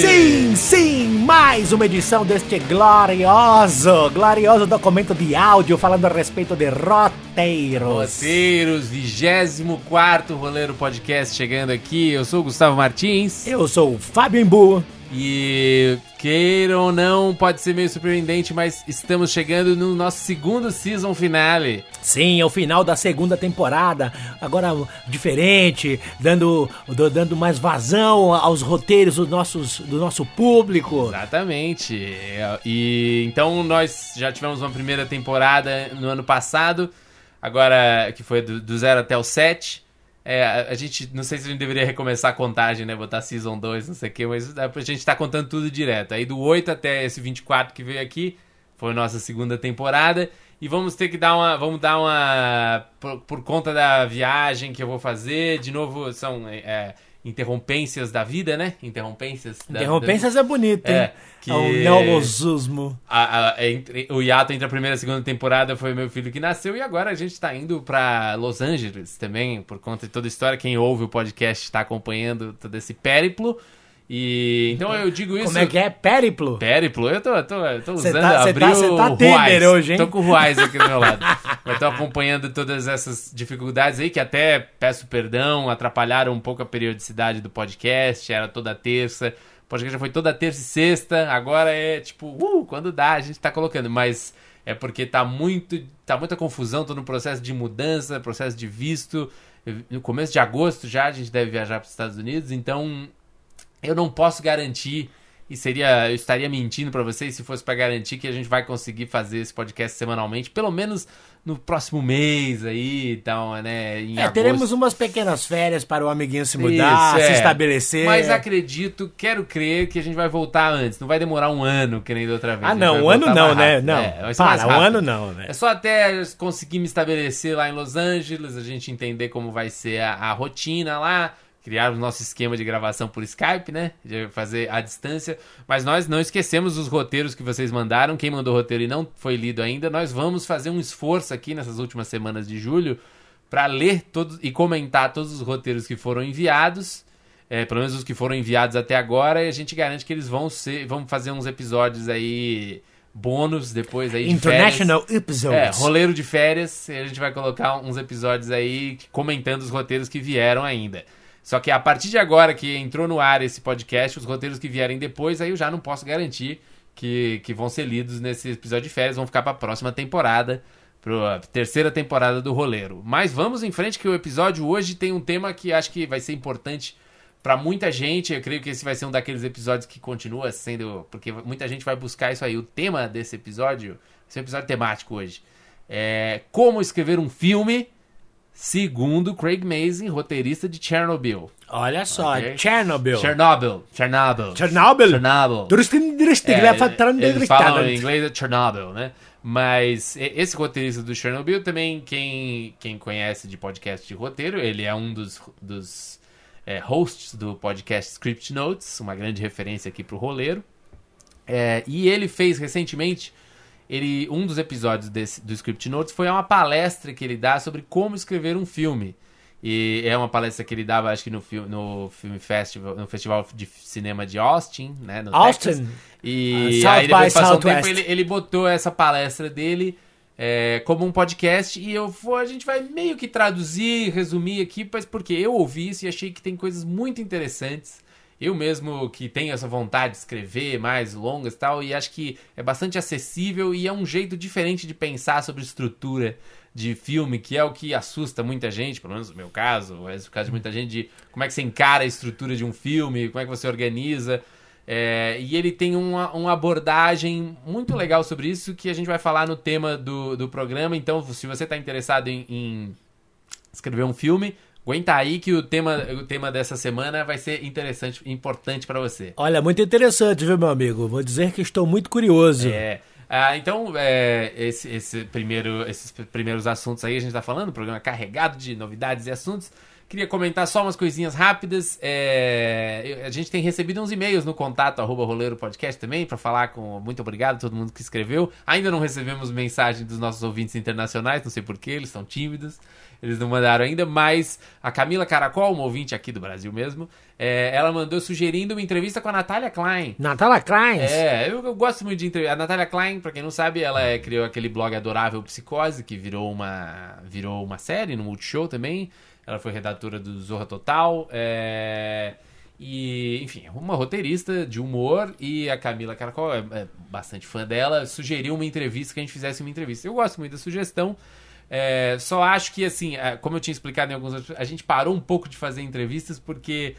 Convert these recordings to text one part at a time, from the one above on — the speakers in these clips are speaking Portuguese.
Sim, sim, mais uma edição deste glorioso, glorioso documento de áudio falando a respeito de roteiros. Roteiros, 24 Roleiro Podcast chegando aqui. Eu sou o Gustavo Martins. Eu sou o Fábio Imbu. E queira ou não, pode ser meio surpreendente, mas estamos chegando no nosso segundo season finale. Sim, é o final da segunda temporada. Agora diferente, dando, dando mais vazão aos roteiros dos nossos, do nosso público. Exatamente. E então nós já tivemos uma primeira temporada no ano passado, agora que foi do, do zero até o 7. É, a gente, não sei se a gente deveria recomeçar a contagem, né? Botar Season 2, não sei o quê, mas a gente tá contando tudo direto. Aí do 8 até esse 24 que veio aqui, foi nossa segunda temporada. E vamos ter que dar uma. Vamos dar uma. Por, por conta da viagem que eu vou fazer. De novo, são. É, interrompências da vida, né? Interrompências. Da, interrompências da... é bonito, hein? É, que... É o neologismo. A, a, entre, o hiato entre a primeira e a segunda temporada foi meu filho que nasceu e agora a gente tá indo para Los Angeles também, por conta de toda a história. Quem ouve o podcast está acompanhando todo esse périplo. E então eu digo isso. Como é que é? Périplo? Périplo? Eu tô, tô, tô usando. Tá, abriu tá, tá Temer hoje, hein? Tô com o Ruais aqui do meu lado. eu tô acompanhando todas essas dificuldades aí, que até peço perdão, atrapalharam um pouco a periodicidade do podcast, era toda terça. O podcast já foi toda terça e sexta, agora é tipo, uh, quando dá, a gente tá colocando, mas é porque tá muito, tá muita confusão, tô no processo de mudança, processo de visto. No começo de agosto já a gente deve viajar para os Estados Unidos, então eu não posso garantir e seria eu estaria mentindo para vocês se fosse para garantir que a gente vai conseguir fazer esse podcast semanalmente, pelo menos no próximo mês aí, então, né, em é, agosto. teremos umas pequenas férias para o amiguinho se mudar, Isso, se é. estabelecer. Mas acredito, quero crer que a gente vai voltar antes, não vai demorar um ano que nem da outra vez. Ah, não, um ano não, né? Não. É, para, um ano não, né? É só até conseguir me estabelecer lá em Los Angeles, a gente entender como vai ser a, a rotina lá criar o nosso esquema de gravação por Skype, né? De fazer à distância. Mas nós não esquecemos os roteiros que vocês mandaram. Quem mandou roteiro e não foi lido ainda, nós vamos fazer um esforço aqui nessas últimas semanas de julho para ler todos e comentar todos os roteiros que foram enviados. É, pelo menos os que foram enviados até agora, e a gente garante que eles vão ser. Vamos fazer uns episódios aí bônus depois aí de International férias. Episodes. É, roleiro de férias. E a gente vai colocar uns episódios aí comentando os roteiros que vieram ainda. Só que a partir de agora que entrou no ar esse podcast, os roteiros que vierem depois, aí eu já não posso garantir que, que vão ser lidos nesse episódio de férias, vão ficar para a próxima temporada, para a terceira temporada do Roleiro. Mas vamos em frente que o episódio hoje tem um tema que acho que vai ser importante para muita gente. Eu creio que esse vai ser um daqueles episódios que continua sendo, porque muita gente vai buscar isso aí. O tema desse episódio, esse é um episódio temático hoje, é como escrever um filme Segundo Craig Mazin, roteirista de Chernobyl. Olha só, okay? Chernobyl. Chernobyl. Chernobyl. Chernobyl. Chernobyl. É, eles falam em inglês é Chernobyl, né? Mas esse roteirista do Chernobyl também, quem, quem conhece de podcast de roteiro, ele é um dos, dos é, hosts do podcast Script Notes, uma grande referência aqui pro roleiro. É, e ele fez recentemente ele um dos episódios desse, do Script Notes foi uma palestra que ele dá sobre como escrever um filme. E é uma palestra que ele dava, acho que no, no Film Festival, no Festival de Cinema de Austin, né? No Austin. Texas. E uh, aí depois passou um tempo, ele, ele botou essa palestra dele é, como um podcast e eu vou, a gente vai meio que traduzir, resumir aqui, mas porque eu ouvi isso e achei que tem coisas muito interessantes eu mesmo que tenho essa vontade de escrever mais longas e tal, e acho que é bastante acessível e é um jeito diferente de pensar sobre estrutura de filme, que é o que assusta muita gente, pelo menos no meu caso, é o caso de muita gente, de como é que você encara a estrutura de um filme, como é que você organiza. É, e ele tem uma, uma abordagem muito legal sobre isso que a gente vai falar no tema do, do programa. Então, se você está interessado em, em escrever um filme, Aguenta aí que o tema, o tema dessa semana vai ser interessante, importante para você. Olha, muito interessante, viu, meu amigo? Vou dizer que estou muito curioso. É. Ah, então, é, esse, esse primeiro, esses primeiros assuntos aí a gente está falando, programa carregado de novidades e assuntos. Queria comentar só umas coisinhas rápidas. É, a gente tem recebido uns e-mails no contato arroba roleiro podcast também para falar com muito obrigado a todo mundo que escreveu. Ainda não recebemos mensagem dos nossos ouvintes internacionais, não sei porquê, eles estão tímidos. Eles não mandaram ainda, mas a Camila Caracol, uma ouvinte aqui do Brasil mesmo, É, ela mandou sugerindo uma entrevista com a Natália Klein. Natália Klein? É, eu, eu, gosto muito de entrevista. A Natália Klein, pra quem não sabe, ela é, criou aquele blog adorável Psicose, que virou uma, virou uma série no Multishow também. Ela foi redatora do Zorra Total. É, e, enfim, é uma roteirista de humor. E a Camila Caracol é, é, bastante fã dela. Sugeriu uma entrevista, que a gente fizesse uma entrevista. Eu gosto muito da sugestão. É, só acho que, assim, é, como eu tinha explicado em alguns outros, a gente parou um pouco de fazer entrevistas porque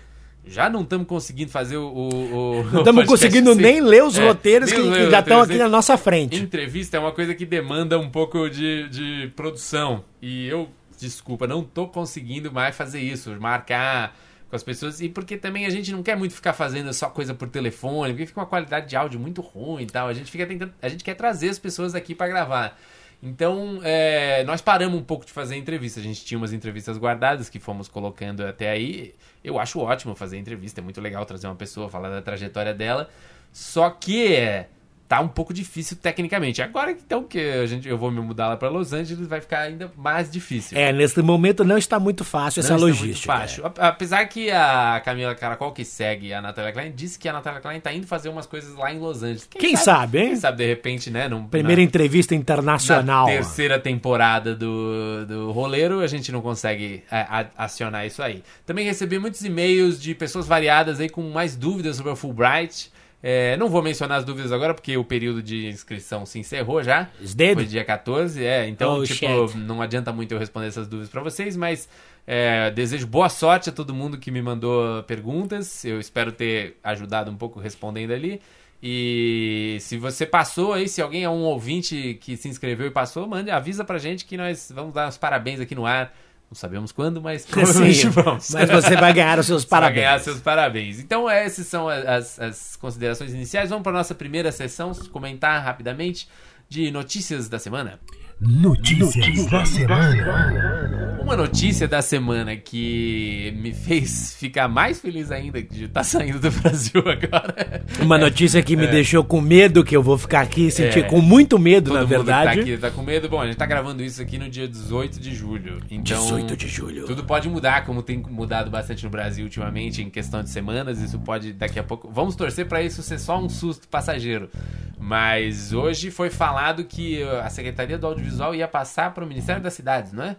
já não estamos conseguindo fazer o. o não estamos conseguindo assim. nem ler os é, roteiros que, que já estão aqui na nossa frente. Entrevista é uma coisa que demanda um pouco de, de produção. E eu, desculpa, não estou conseguindo mais fazer isso, marcar com as pessoas. E porque também a gente não quer muito ficar fazendo só coisa por telefone, porque fica uma qualidade de áudio muito ruim e tal. A gente fica tentando. A gente quer trazer as pessoas aqui para gravar. Então, é, nós paramos um pouco de fazer entrevista. A gente tinha umas entrevistas guardadas que fomos colocando até aí. Eu acho ótimo fazer entrevista, é muito legal trazer uma pessoa, falar da trajetória dela. Só que é, tá um pouco difícil tecnicamente. Agora então que a gente, eu vou me mudar lá para Los Angeles, vai ficar ainda mais difícil. É, nesse momento não está muito fácil essa não logística. Está muito fácil. É. Apesar que a Camila Caracol, que segue a Natália Klein, disse que a Natália Klein está indo fazer umas coisas lá em Los Angeles. Quem, Quem sabe, sabe, hein? Quem sabe, de repente, né? Num, Primeira na, entrevista internacional. Na terceira temporada do, do Roleiro, a gente não consegue é, acionar isso aí. Também recebi muitos e-mails de pessoas variadas aí com mais dúvidas sobre a Fulbright. É, não vou mencionar as dúvidas agora, porque o período de inscrição se encerrou já. Foi dia 14, é. Então, oh, tipo, shit. não adianta muito eu responder essas dúvidas para vocês, mas é, desejo boa sorte a todo mundo que me mandou perguntas. Eu espero ter ajudado um pouco respondendo ali. E se você passou aí, se alguém é um ouvinte que se inscreveu e passou, mande, avisa pra gente que nós vamos dar os parabéns aqui no ar não sabemos quando, mas provavelmente vamos. Mas você vai ganhar os seus parabéns. Vai ganhar seus parabéns. Então, essas são as, as considerações iniciais. Vamos para a nossa primeira sessão, comentar rapidamente de notícias da semana. Notícias, notícias da semana. Uma notícia da semana que me fez ficar mais feliz ainda de estar tá saindo do Brasil agora. Uma notícia que me é. deixou com medo, que eu vou ficar aqui sentir é. com muito medo, Todo na verdade. Tá, aqui, tá com medo. Bom, a gente tá gravando isso aqui no dia 18 de julho. Então, 18 de julho. Tudo pode mudar, como tem mudado bastante no Brasil ultimamente, em questão de semanas. Isso pode daqui a pouco. Vamos torcer para isso ser só um susto passageiro. Mas hoje foi falado que a Secretaria do Audiovisual ia passar para o Ministério das Cidades, não é?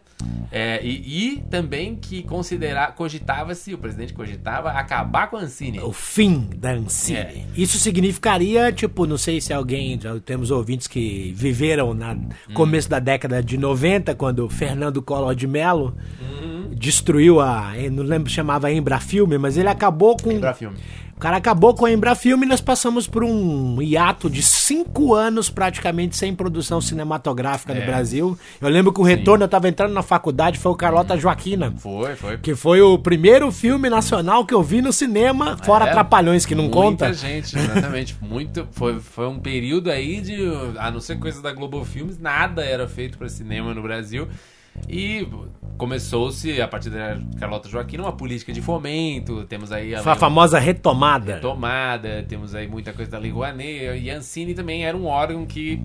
é e, e, também que considerar, cogitava-se, o presidente cogitava, acabar com a Ancine. O fim da Ancine. É. Isso significaria, tipo, não sei se alguém, já temos ouvintes que viveram no hum. começo da década de 90, quando Fernando Collor de Mello uhum. destruiu a, não lembro, chamava Embrafilme, mas ele acabou com... Embrafilme o cara acabou com a Embrafilme e nós passamos por um hiato de cinco anos praticamente sem produção cinematográfica é. no Brasil. Eu lembro que o retorno, Sim. eu estava entrando na faculdade, foi o Carlota hum. Joaquina. Foi, foi. Que foi o primeiro filme nacional que eu vi no cinema, fora é, Trapalhões, que não muita conta. Muita gente, exatamente. Muito, foi, foi um período aí de, a não ser coisa da Globo Filmes, nada era feito para cinema no Brasil. E começou-se, a partir da Carlota Joaquim, uma política de fomento. Temos aí a, a famosa retomada. Retomada, temos aí muita coisa da Lei Rouanet. E a Ancine também era um órgão que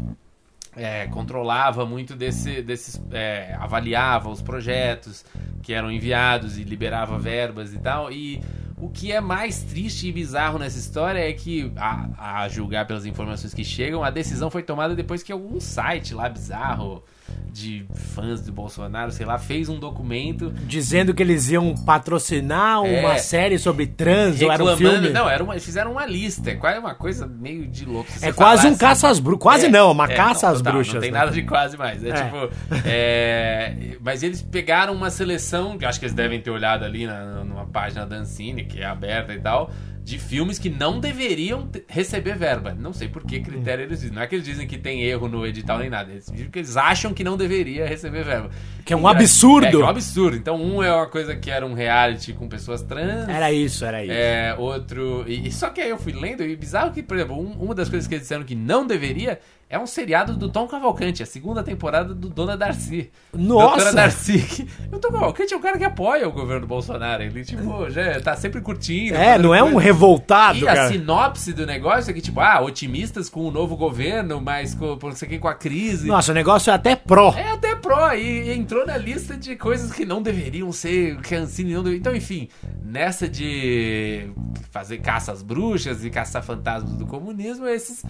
é, controlava muito desse, desses. É, avaliava os projetos que eram enviados e liberava verbas e tal. E o que é mais triste e bizarro nessa história é que, a, a julgar pelas informações que chegam, a decisão foi tomada depois que algum site lá bizarro de fãs do Bolsonaro, sei lá, fez um documento dizendo que eles iam patrocinar uma é, série sobre trans ou era um filme. Não, era uma, fizeram uma lista, é quase uma coisa meio de louco. É quase um assim, caça às bruxas, quase é, não, uma é, caça não, às total, bruxas. Não tem né? nada de quase mais, é, é. tipo, é, mas eles pegaram uma seleção, que acho que eles devem ter olhado ali na, numa página da Ancine, que é aberta e tal de filmes que não deveriam receber verba. Não sei por que critério eles dizem. Não é que eles dizem que tem erro no edital nem nada. Eles dizem que eles acham que não deveria receber verba. Que é um absurdo. É, que é um absurdo. Então, um é uma coisa que era um reality com pessoas trans. Era isso, era isso. É, outro. E, só que aí eu fui lendo, e bizarro que, por exemplo, um, uma das coisas que eles disseram que não deveria é um seriado do Tom Cavalcante, a segunda temporada do Dona Darcy. Nossa! Dona Darcy. o Tom Cavalcante é um cara que apoia o governo Bolsonaro. Ele, tipo, já tá sempre curtindo. É, não é coisa. um revoltado, e cara. a sinopse do negócio é que, tipo, ah, otimistas com o novo governo, mas com, não sei o que, com a crise. Nossa, o negócio é até pró. É até pró e, e, entrou na lista de coisas que não deveriam ser, que a Ancine não deveria. Então, enfim, nessa de fazer caça às bruxas e caçar fantasmas do comunismo, esses.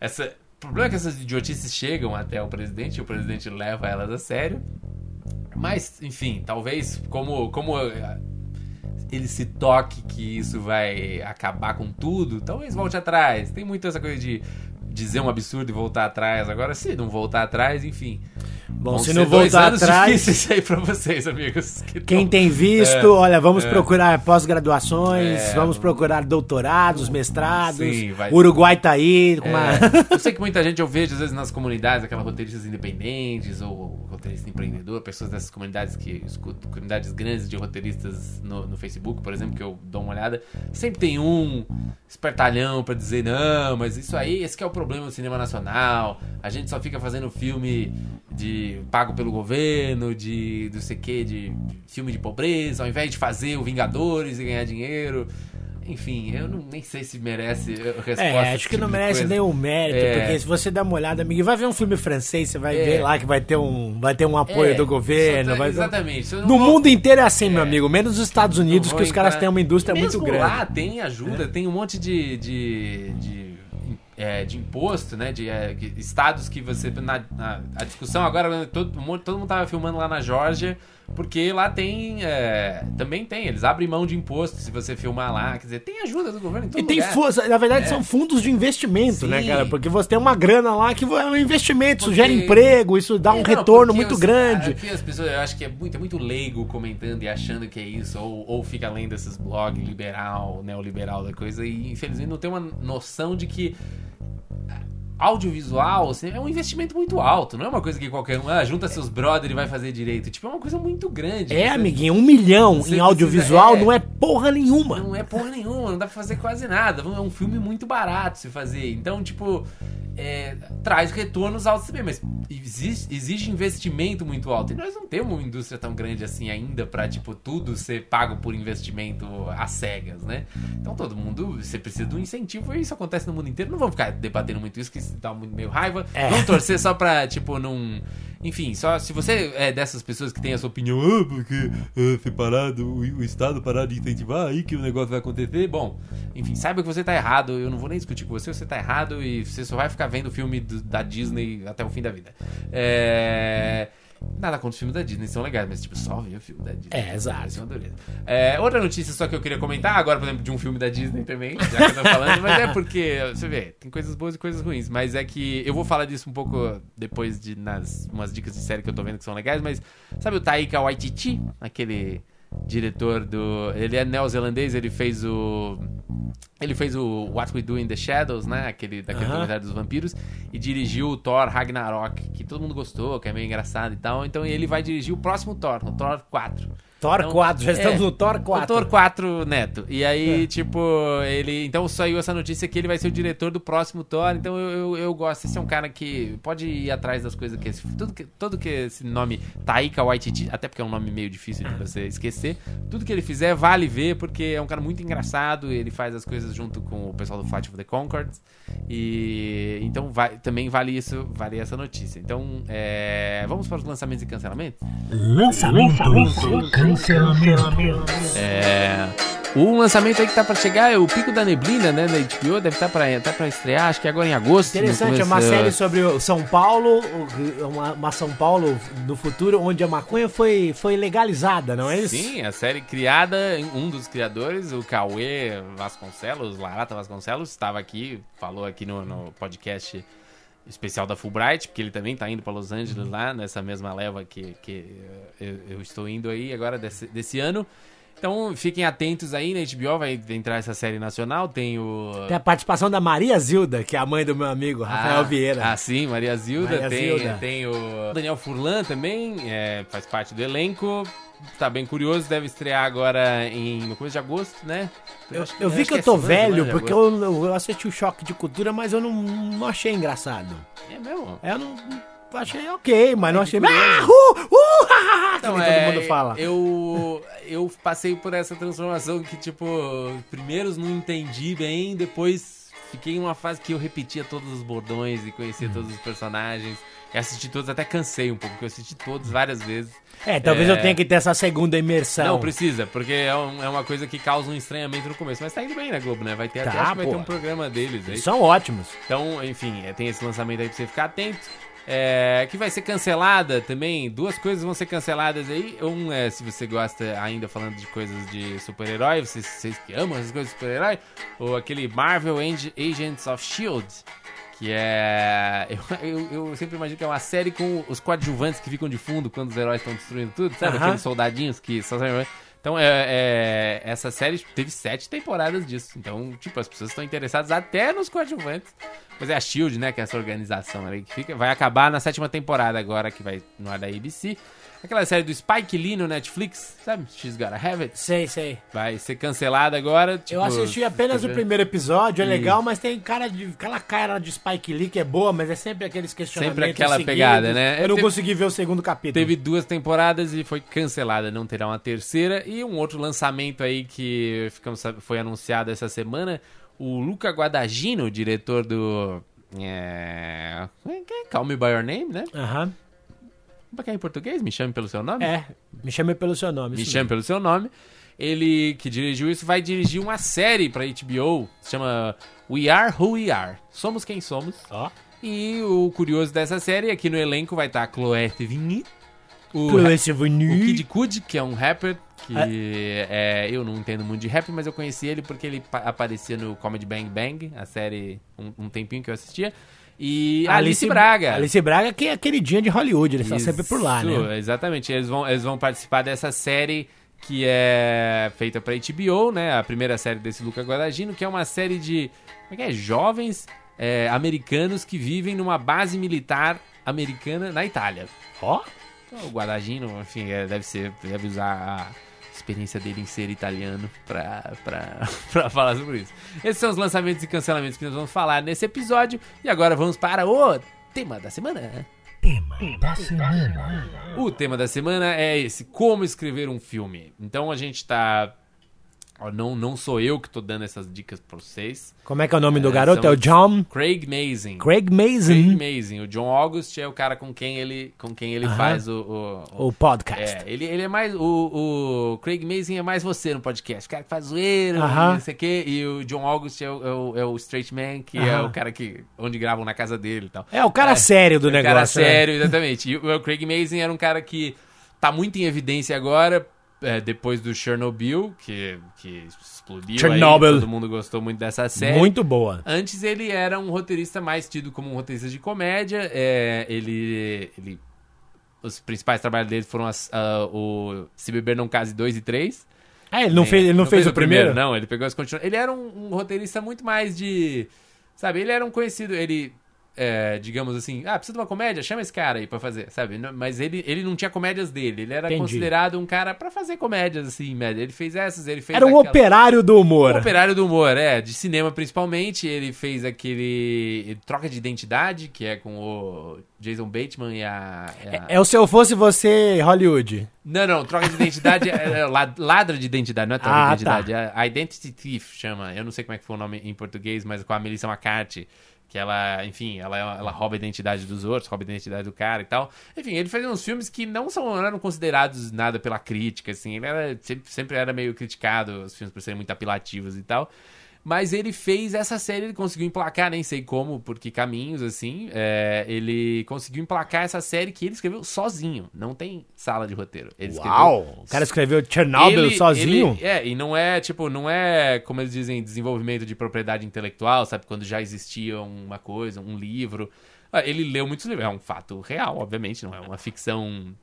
Essa, o problema é que essas idiotices chegam até o presidente e o presidente leva elas a sério. Mas, enfim, talvez como, como ele se toque que isso vai acabar com tudo, talvez volte atrás. Tem muito essa coisa de dizer um absurdo e voltar atrás. Agora, se não voltar atrás, enfim. Bom, se não voltar atrás. difíceis aí pra vocês, amigos. Que Quem tão... tem visto, é, olha, vamos é. procurar pós-graduações, é, vamos procurar doutorados, mestrados. Sim, vai... O Uruguai tá aí. Com uma... É. Eu sei que muita gente eu vejo, às vezes, nas comunidades, aquelas roteiristas independentes ou roteirista empreendedor, pessoas dessas comunidades que escutam, comunidades grandes de roteiristas no, no Facebook, por exemplo, que eu dou uma olhada. Sempre tem um espertalhão para dizer, não, mas isso aí, esse é o problema do cinema nacional. A gente só fica fazendo filme de pago pelo governo, de não sei o que, de filme de pobreza, ao invés de fazer o Vingadores e ganhar dinheiro. Enfim, eu não, nem sei se merece resposta. É, acho que não merece nenhum mérito, é. porque se você dá uma olhada, amigo, vai ver um filme francês, você vai é. ver lá que vai ter um, vai ter um apoio é. do governo. Tá, exatamente. No vou... mundo inteiro é assim, meu é. amigo, menos nos Estados Unidos, que os caras têm uma indústria muito grande. lá tem ajuda, tem um monte de, de, de é, de imposto, né? De é, estados que você. Na, na, a discussão agora, todo, todo mundo tava filmando lá na Georgia, porque lá tem. É, também tem, eles abrem mão de imposto se você filmar lá. Quer dizer, tem ajuda do governo em todo E tem força, na verdade, é. são fundos de investimento, né, Sim. né, cara? Porque você tem uma grana lá que é um investimento, porque... isso gera emprego, isso dá um não, retorno muito os, grande. Aqui as pessoas, eu acho que é muito, é muito leigo comentando e achando que é isso, ou, ou fica lendo esses blogs liberal, neoliberal da coisa, e infelizmente não tem uma noção de que audiovisual assim, é um investimento muito alto. Não é uma coisa que qualquer um ah, junta seus brothers e vai fazer direito. Tipo, é uma coisa muito grande. É, você, amiguinho, um milhão em audiovisual precisa, é, não é porra nenhuma. Não é porra nenhuma, não dá pra fazer quase nada. É um filme muito barato se fazer. Então, tipo, é, traz retornos altos também, mas existe, exige investimento muito alto. E nós não temos uma indústria tão grande assim ainda pra, tipo, tudo ser pago por investimento às cegas, né? Então todo mundo, você precisa de um incentivo e isso acontece no mundo inteiro. Não vamos ficar debatendo muito isso, que dá muito meio raiva. É. Vamos torcer só pra, tipo, não. Enfim, só se você é dessas pessoas que tem essa opinião, ah, porque é, separado, o, o Estado parar de incentivar, aí que o negócio vai acontecer. Bom, enfim, saiba que você tá errado. Eu não vou nem discutir com você, você tá errado e você só vai ficar vendo o filme do, da Disney até o fim da vida. É. Nada contra os filmes da Disney, são legais, mas tipo, só ver o filme da Disney. É, exato. É, outra notícia só que eu queria comentar, agora, por exemplo, de um filme da Disney também, já que eu tô falando, mas é porque, você vê, tem coisas boas e coisas ruins, mas é que eu vou falar disso um pouco depois de nas umas dicas de série que eu tô vendo que são legais, mas sabe o Taika Waititi, aquele diretor do. Ele é neozelandês, ele fez o. Ele fez o What We Do in the Shadows, né? Aquele daquele dos vampiros. E dirigiu o Thor Ragnarok, que todo mundo gostou, que é meio engraçado e tal. Então ele vai dirigir o próximo Thor, o Thor 4. Thor então, 4, já estamos é, no Thor 4. O Thor 4 Neto. E aí, é. tipo, ele. Então saiu essa notícia que ele vai ser o diretor do próximo Thor. Então eu, eu, eu, gosto. Esse é um cara que pode ir atrás das coisas que. Esse, tudo, que tudo que esse nome Taika Waititi, até porque é um nome meio difícil de você esquecer. Tudo que ele fizer vale ver, porque é um cara muito engraçado. Ele faz as coisas junto com o pessoal do Fight of the Concords. E então vai, também vale isso, vale essa notícia. Então, é, vamos para os lançamentos e cancelamentos? Lançamentos e É, o lançamento aí que tá para chegar é o Pico da Neblina, né, da HBO, deve estar tá para tá para estrear, acho que agora em agosto. Interessante, é uma série sobre o São Paulo, uma, uma, São Paulo do futuro, onde a maconha foi, foi legalizada, não é isso? Sim, a série criada, um dos criadores, o Cauê Vasconcelos, Larata Vasconcelos, estava aqui, falou aqui no, no podcast especial da Fulbright, porque ele também está indo para Los Angeles uhum. lá, nessa mesma leva que, que eu, eu, estou indo aí agora desse, desse ano. Então fiquem atentos aí, na HBO vai entrar essa série nacional, tem o... Tem a participação da Maria Zilda, que é a mãe do meu amigo, Rafael ah, Vieira. Ah, sim, Maria Zilda. Maria tem, Zilda. tem o Daniel Furlan também, é, faz parte do elenco tá bem curioso, deve estrear agora em, no começo de agosto, né? Eu, eu, eu vi que, eu tô é velho, porque eu, eu, assisti o Choque de Cultura, mas eu não, não achei engraçado. É mesmo? É, eu não achei ok, mas não achei. Ah, uh, uh, então, todo é, mundo fala. Eu, eu passei por essa transformação que, tipo, primeiros não entendi bem, depois fiquei em uma fase que eu repetia todos os bordões e conhecia hum. todos os personagens. Eu assisti todos, até cansei um pouco, porque eu assisti todos várias vezes. É, talvez é... eu tenha que ter essa segunda imersão. Não, precisa, porque é, um, é, uma coisa que causa um estranhamento no começo. Mas tá indo bem na Globo, né? Vai ter tá, até, acho que vai ter um programa deles aí. São ótimos. Então, enfim, é, tem esse lançamento aí pra você ficar atento. É, que vai ser cancelada também. Duas coisas vão ser canceladas aí. Um é se você gosta ainda falando de coisas de super-herói, vocês, vocês que amam essas coisas de super-herói, ou aquele Marvel Agents of Shield, que é. Eu, eu, eu, sempre imagino que é uma série com os coadjuvantes que ficam de fundo quando os heróis estão destruindo tudo, sabe? Uh -huh. Aqueles soldadinhos que só Então, é, é, essa série teve sete temporadas disso. Então, tipo, as pessoas estão interessadas até nos coadjuvantes. Mas é a Shield, né? Que é essa organização ali que fica. Vai acabar na sétima temporada agora, que vai no ar da ABC. Aquela série do Spike Lee no Netflix, sabe? She's Gotta Have It. Sei, sei. Vai ser cancelada agora. Tipo, eu assisti apenas o primeiro episódio, é legal, mas tem cara de, aquela cara de Spike Lee que é boa, mas é sempre aqueles questionamentos Sempre aquela seguidos. pegada, né? Eu não teve, consegui ver o segundo capítulo. Teve duas temporadas e foi cancelada, não terá uma terceira. E um outro lançamento aí que ficamos, foi anunciado essa semana, o Luca Guadagnino, diretor do... É... Call Me By Your Name, né? Aham. Como é que é em português? Me chame pelo seu nome? É, me chame pelo seu nome. Me chame pelo seu nome. Ele que dirigiu isso vai dirigir uma série pra HBO, se chama We Are Who We Are. Somos quem somos. Ó. E o curioso dessa série, aqui no elenco vai estar a Chloé Sevigny, o, Chloé Sevigny. o Kid Kud, que é um rapper que é. É, eu não entendo muito de rap, mas eu conheci ele porque ele aparecia no Comedy Bang Bang, a série um, um tempinho que eu assistia. E Alice, Alice Braga. Alice Braga, que é a queridinha de Hollywood, eles estão sempre por lá, né? Exatamente, eles vão, eles vão participar dessa série que é feita para HBO, né? A primeira série desse Luca Guadagnino, que é uma série de como é que é? jovens é, americanos que vivem numa base militar americana na Itália. Ó! Oh? Então, o Guadagnino, enfim, é, deve ser, deve usar a experiência dele em ser italiano pra, pra, pra falar sobre isso. Esses são os lançamentos e cancelamentos que nós vamos falar nesse episódio. E agora vamos para o tema da semana. Tema da semana. O tema da semana é esse: como escrever um filme. Então a gente tá não, não sou eu que tô dando essas dicas pra vocês. Como é que é o nome é, do garoto? É o John? Craig Mazin. Craig Mazin. Craig Mazin. O John August é o cara com quem ele, com quem ele uh -huh. faz o, o, o... podcast. É, ele, ele é mais... O, o Craig Mazin é mais você no podcast. O cara que faz zoeira, uh -huh. não sei o quê. E o John August é o, é o, é o straight man, que uh -huh. é o cara que... Onde gravam na casa dele e tal. É, o cara é, sério do negócio. O cara né? sério, exatamente. E o, o Craig Mazin era um cara que tá muito em evidência agora é, depois do Chernobyl, que, que explodiu Chernobyl. Aí, todo mundo gostou muito dessa série. Muito boa. Antes ele era um roteirista mais tido como um roteirista de comédia. É, ele, ele... Os principais trabalhos dele foram as, uh, o Se Beber Não Case 2 e 3. Ah, ele não, fez, ele não, não fez, fez, o primeiro? primeiro? Não, ele pegou as continuações. Ele era um, um roteirista muito mais de... Sabe, ele era um conhecido... Ele é, digamos assim, ah, precisa de uma comédia? Chama esse cara aí pra fazer, sabe? Mas ele, ele não tinha comédias dele, ele era Entendi. considerado um cara pra fazer comédias, assim, média. Ele fez essas, ele fez. Era um aquela... operário do humor. Um operário do humor, é, de cinema principalmente. Ele fez aquele. Troca de Identidade, que é com o Jason Bateman e a. E a... É, é, o Se Eu Fosse Você Hollywood. Não, não, troca de identidade é, é ladra de identidade, não é troca ah, de tá. identidade. Tá. É Identity Thief chama. Eu não sei como é que foi o nome em português, mas com a Melissa McCarthy que ela, enfim, ela, ela rouba a identidade dos outros, rouba a identidade do cara e tal. Enfim, ele fazia uns filmes que não são não eram considerados nada pela crítica, assim, ele era, sempre, sempre era meio criticado, os filmes por serem muito apelativos e tal. Mas ele fez essa série, ele conseguiu emplacar, nem sei como, por que caminhos, assim. É, ele conseguiu emplacar essa série que ele escreveu sozinho. Não tem sala de roteiro. Ele Uau! Escreveu... O cara escreveu Chernobyl ele, sozinho? Ele, é, e não é, tipo, não é, como eles dizem, desenvolvimento de propriedade intelectual, sabe? Quando já existia uma coisa, um livro. Ah, ele leu muitos livros. É um fato real, obviamente, não é uma ficção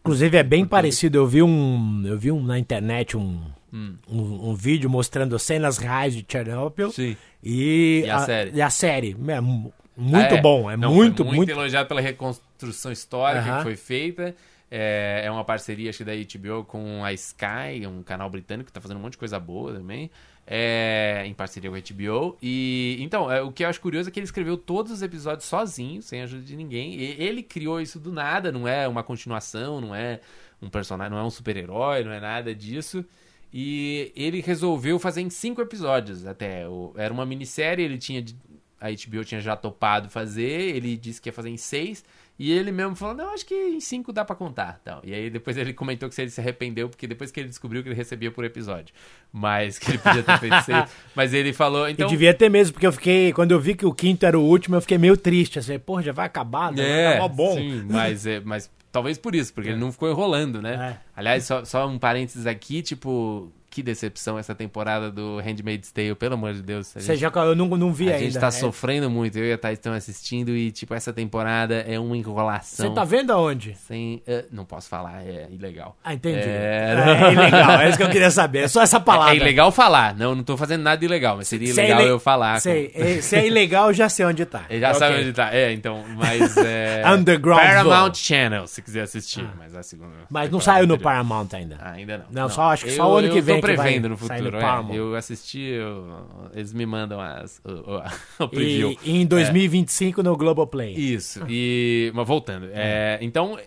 Inclusive é bem parecido. Eu vi um, eu vi um na internet um, hum. um, um, vídeo mostrando cenas reais de Chernobyl. Sim. E, e a, a, série. E a série. É, muito ah, é. bom. É Não, muito, muito, muito elogiado pela reconstrução histórica uh -huh. que foi feita. É, é uma parceria acho, da HBO com a Sky, um canal britânico que está fazendo um monte de coisa boa também é, em parceria com a HBO. E então, é, o que eu acho curioso é que ele escreveu todos os episódios sozinho, sem ajuda de ninguém. E, ele criou isso do nada, não é uma continuação, não é um personagem, não é um super-herói, não é nada disso. E ele resolveu fazer em cinco episódios até. Era uma minissérie, ele tinha a HBO tinha já topado fazer, ele disse que ia fazer em seis. E ele mesmo falou, não, acho que em cinco dá para contar. Então, e aí depois ele comentou que ele se arrependeu, porque depois que ele descobriu que ele recebia por episódio. Mas que ele podia ter feito seis. Mas ele falou. Então... E devia ter mesmo, porque eu fiquei. Quando eu vi que o quinto era o último, eu fiquei meio triste. Assim, pô, já vai acabar, né? É, vai acabar bom. Sim, mas, é, mas talvez por isso, porque é. ele não ficou enrolando, né? É. Aliás, só, só um parênteses aqui, tipo, que decepção essa temporada do Handmaid's Tale, pelo amor de Deus. Você já, eu não, não vi a ainda. A gente tá é. sofrendo muito, eu e a Thais estão assistindo e, tipo, essa temporada é uma enrolação. Você tá vendo aonde? Sem, uh, não posso falar, é ilegal. Ah, entendi. É... é ilegal, é isso que eu queria saber, é só essa palavra. É, é ilegal falar, não, não tô fazendo nada ilegal, mas seria ilegal eu falar. Sei, com... se é ilegal, eu já sei onde tá. Eu já okay. sabe onde tá, é, então, mas... É... Underground Paramount Channel, se quiser assistir, ah. mas a segunda... Mas não saiu no Paramount ainda? Ah, ainda não. Não, não. só acho que só o ano que vem Eu prevendo no futuro. É, eu assisti, eu, eles me mandam as, o, o preview. E, e em 2025 é. no Globoplay. Isso. E, mas voltando. É, então,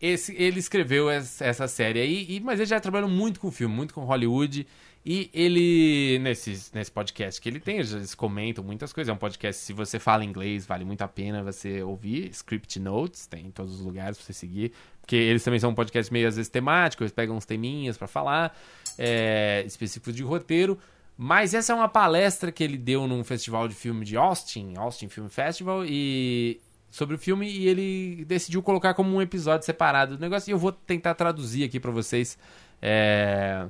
esse, ele escreveu essa, série aí, e, mas ele já trabalhou muito com filme, muito com Hollywood. E ele, nesse, nesse podcast que ele tem, eles comentam muitas coisas. É um podcast, se você fala inglês, vale muito a pena você ouvir. Script Notes, tem em todos os lugares pra você seguir. Porque eles também são um podcast meio, às vezes, temático, eles pegam uns teminhas para falar, é, específicos de roteiro. Mas essa é uma palestra que ele deu num festival de filme de Austin, Austin Film Festival, e sobre o filme, e ele decidiu colocar como um episódio separado do negócio. E eu vou tentar traduzir aqui para vocês. É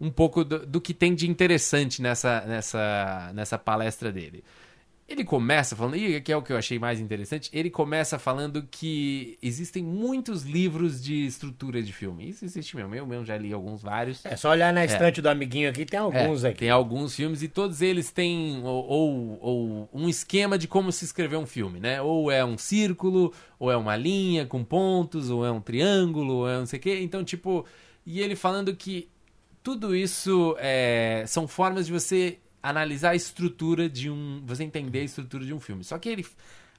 um pouco do, do, que tem de interessante nessa, nessa, nessa palestra dele. Ele começa falando, e que é o que eu achei mais interessante, ele começa falando que existem muitos livros de estrutura de filme. Isso existe mesmo, eu mesmo já li alguns, vários. É só olhar na é. estante é. do amiguinho aqui, tem alguns é, aqui. Tem alguns filmes e todos eles têm ou, ou, ou, um esquema de como se escrever um filme, né? Ou é um círculo, ou é uma linha com pontos, ou é um triângulo, ou é não sei o quê. Então, tipo, e ele falando que tudo isso é, são formas de você analisar a estrutura de um. Você entender a estrutura de um filme. Só que ele.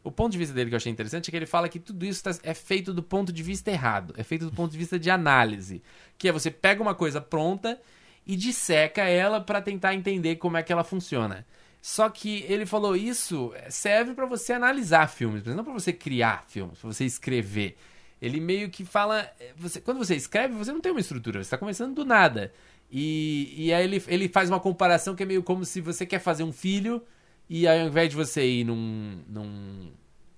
O ponto de vista dele que eu achei interessante é que ele fala que tudo isso tá, é feito do ponto de vista errado. É feito do ponto de vista de análise. Que é você pega uma coisa pronta e disseca ela para tentar entender como é que ela funciona. Só que ele falou isso serve para você analisar filmes, não para você criar filmes, para você escrever. Ele meio que fala, você, quando você escreve, você não tem uma estrutura, você está começando do nada. E, e aí ele, ele faz uma comparação que é meio como se você quer fazer um filho e ao invés de você ir num, num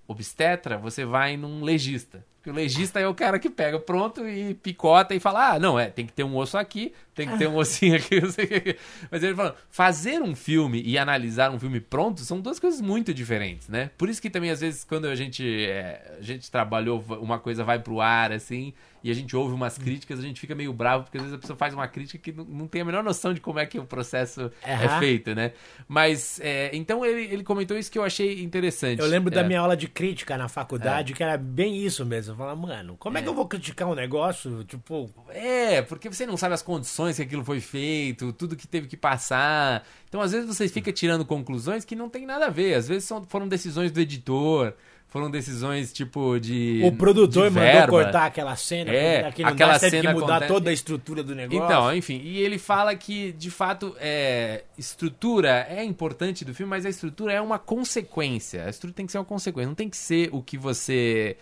obstetra, você vai num legista. Porque o legista é o cara que pega pronto e picota e fala: ah, não, é, tem que ter um osso aqui, tem que ter um ossinho aqui, não sei o que. Mas ele fala: fazer um filme e analisar um filme pronto são duas coisas muito diferentes, né? Por isso que também, às vezes, quando a gente, é, a gente trabalhou, uma coisa vai pro ar, assim, e a gente ouve umas críticas, a gente fica meio bravo, porque às vezes a pessoa faz uma crítica que não, não tem a menor noção de como é que o processo uhum. é feito, né? Mas, é, então ele, ele comentou isso que eu achei interessante. Eu lembro é. da minha aula de crítica na faculdade, é. que era bem isso mesmo. Falar, mano, como é. que é. eu vou criticar um negócio? Tipo. É, porque você não sabe as condições que aquilo foi feito, tudo que teve que passar. Então, às vezes, você fica tirando conclusões que não tem nada a ver. Às vezes são, foram decisões do editor foram decisões tipo de. O produtor mandou cortar aquela cena, é, aquela cena que mudar acontece... toda a estrutura do negócio. Então, enfim, e ele fala que de fato é, estrutura é importante do filme, mas a estrutura é uma consequência. A estrutura tem que ser uma consequência, não tem que ser o que você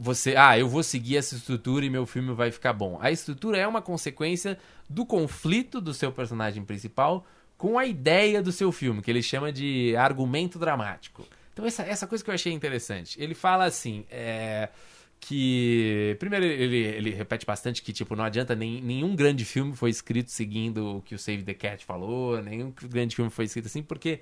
você, ah, eu vou seguir essa estrutura e meu filme vai ficar bom. A estrutura é uma consequência do conflito do seu personagem principal com a ideia do seu filme, que ele chama de argumento dramático. Então, essa, essa coisa que eu achei interessante. Ele fala assim. É, que primeiro ele, ele repete bastante que tipo não adianta nem, nenhum grande filme foi escrito seguindo o que o Save the Cat falou nenhum grande filme foi escrito assim porque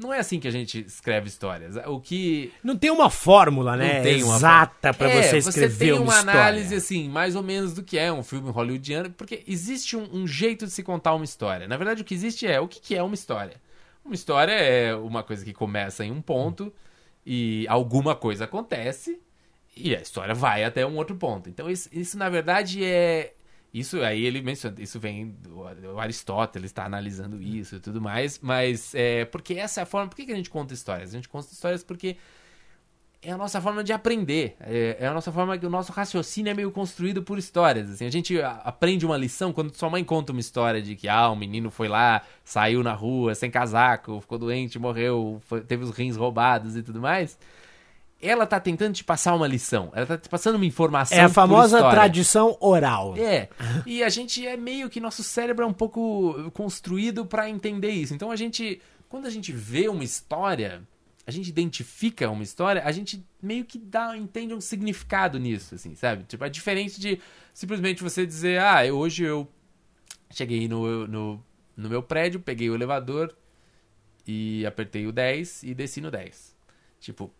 não é assim que a gente escreve histórias. O que não tem uma fórmula, né? Não tem uma exata para é, você escrever você tem uma, uma análise assim, mais ou menos do que é um filme hollywoodiano, porque existe um, um, jeito de se contar uma história. Na verdade, o que existe é o que, que é uma história. Uma história é uma coisa que começa em um ponto e alguma coisa acontece e a história vai até um outro ponto. Então isso, isso na verdade é isso aí ele menciona, isso vem do, Aristóteles está analisando isso e tudo mais, mas é porque essa é a forma, por que, que a gente conta histórias? A gente conta histórias porque é a nossa forma de aprender. É, é, a nossa forma que o nosso raciocínio é meio construído por histórias. Assim, a gente aprende uma lição quando sua mãe conta uma história de que ah, um menino foi lá, saiu na rua sem casaco, ficou doente, morreu, foi, teve os rins roubados e tudo mais. Ela tá tentando te passar uma lição. Ela tá te passando uma informação. É a famosa tradição oral. É. E a gente é meio que nosso cérebro é um pouco construído para entender isso. Então a gente, quando a gente vê uma história, a gente identifica uma história, a gente meio que dá, entende um significado nisso, assim, sabe? Tipo, é diferente de simplesmente você dizer, ah, hoje eu cheguei no, no, no meu prédio, peguei o elevador e apertei o 10 e desci no 10. Tipo,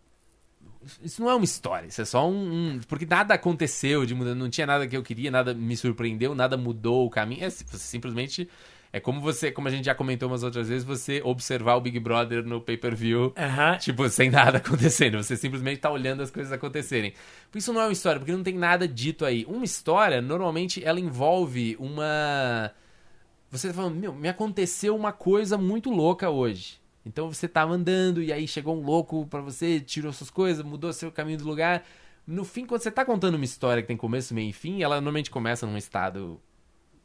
isso não é uma história, isso é só um. um porque nada aconteceu de mudar, não tinha nada que eu queria, nada me surpreendeu, nada mudou o caminho. É, você simplesmente é como você, como a gente já comentou umas outras vezes, você observar o Big Brother no pay-per-view, tipo, sem nada acontecendo. Você simplesmente tá olhando as coisas acontecerem. Por isso não é uma história, porque não tem nada dito aí. Uma história, normalmente, ela envolve uma. Você tá falando, meu, me aconteceu uma coisa muito louca hoje. Então você tava andando e aí chegou um louco para você, tirou suas coisas, mudou seu caminho do lugar. No fim, quando você tá contando uma história que tem começo, meio e fim, ela normalmente começa num estado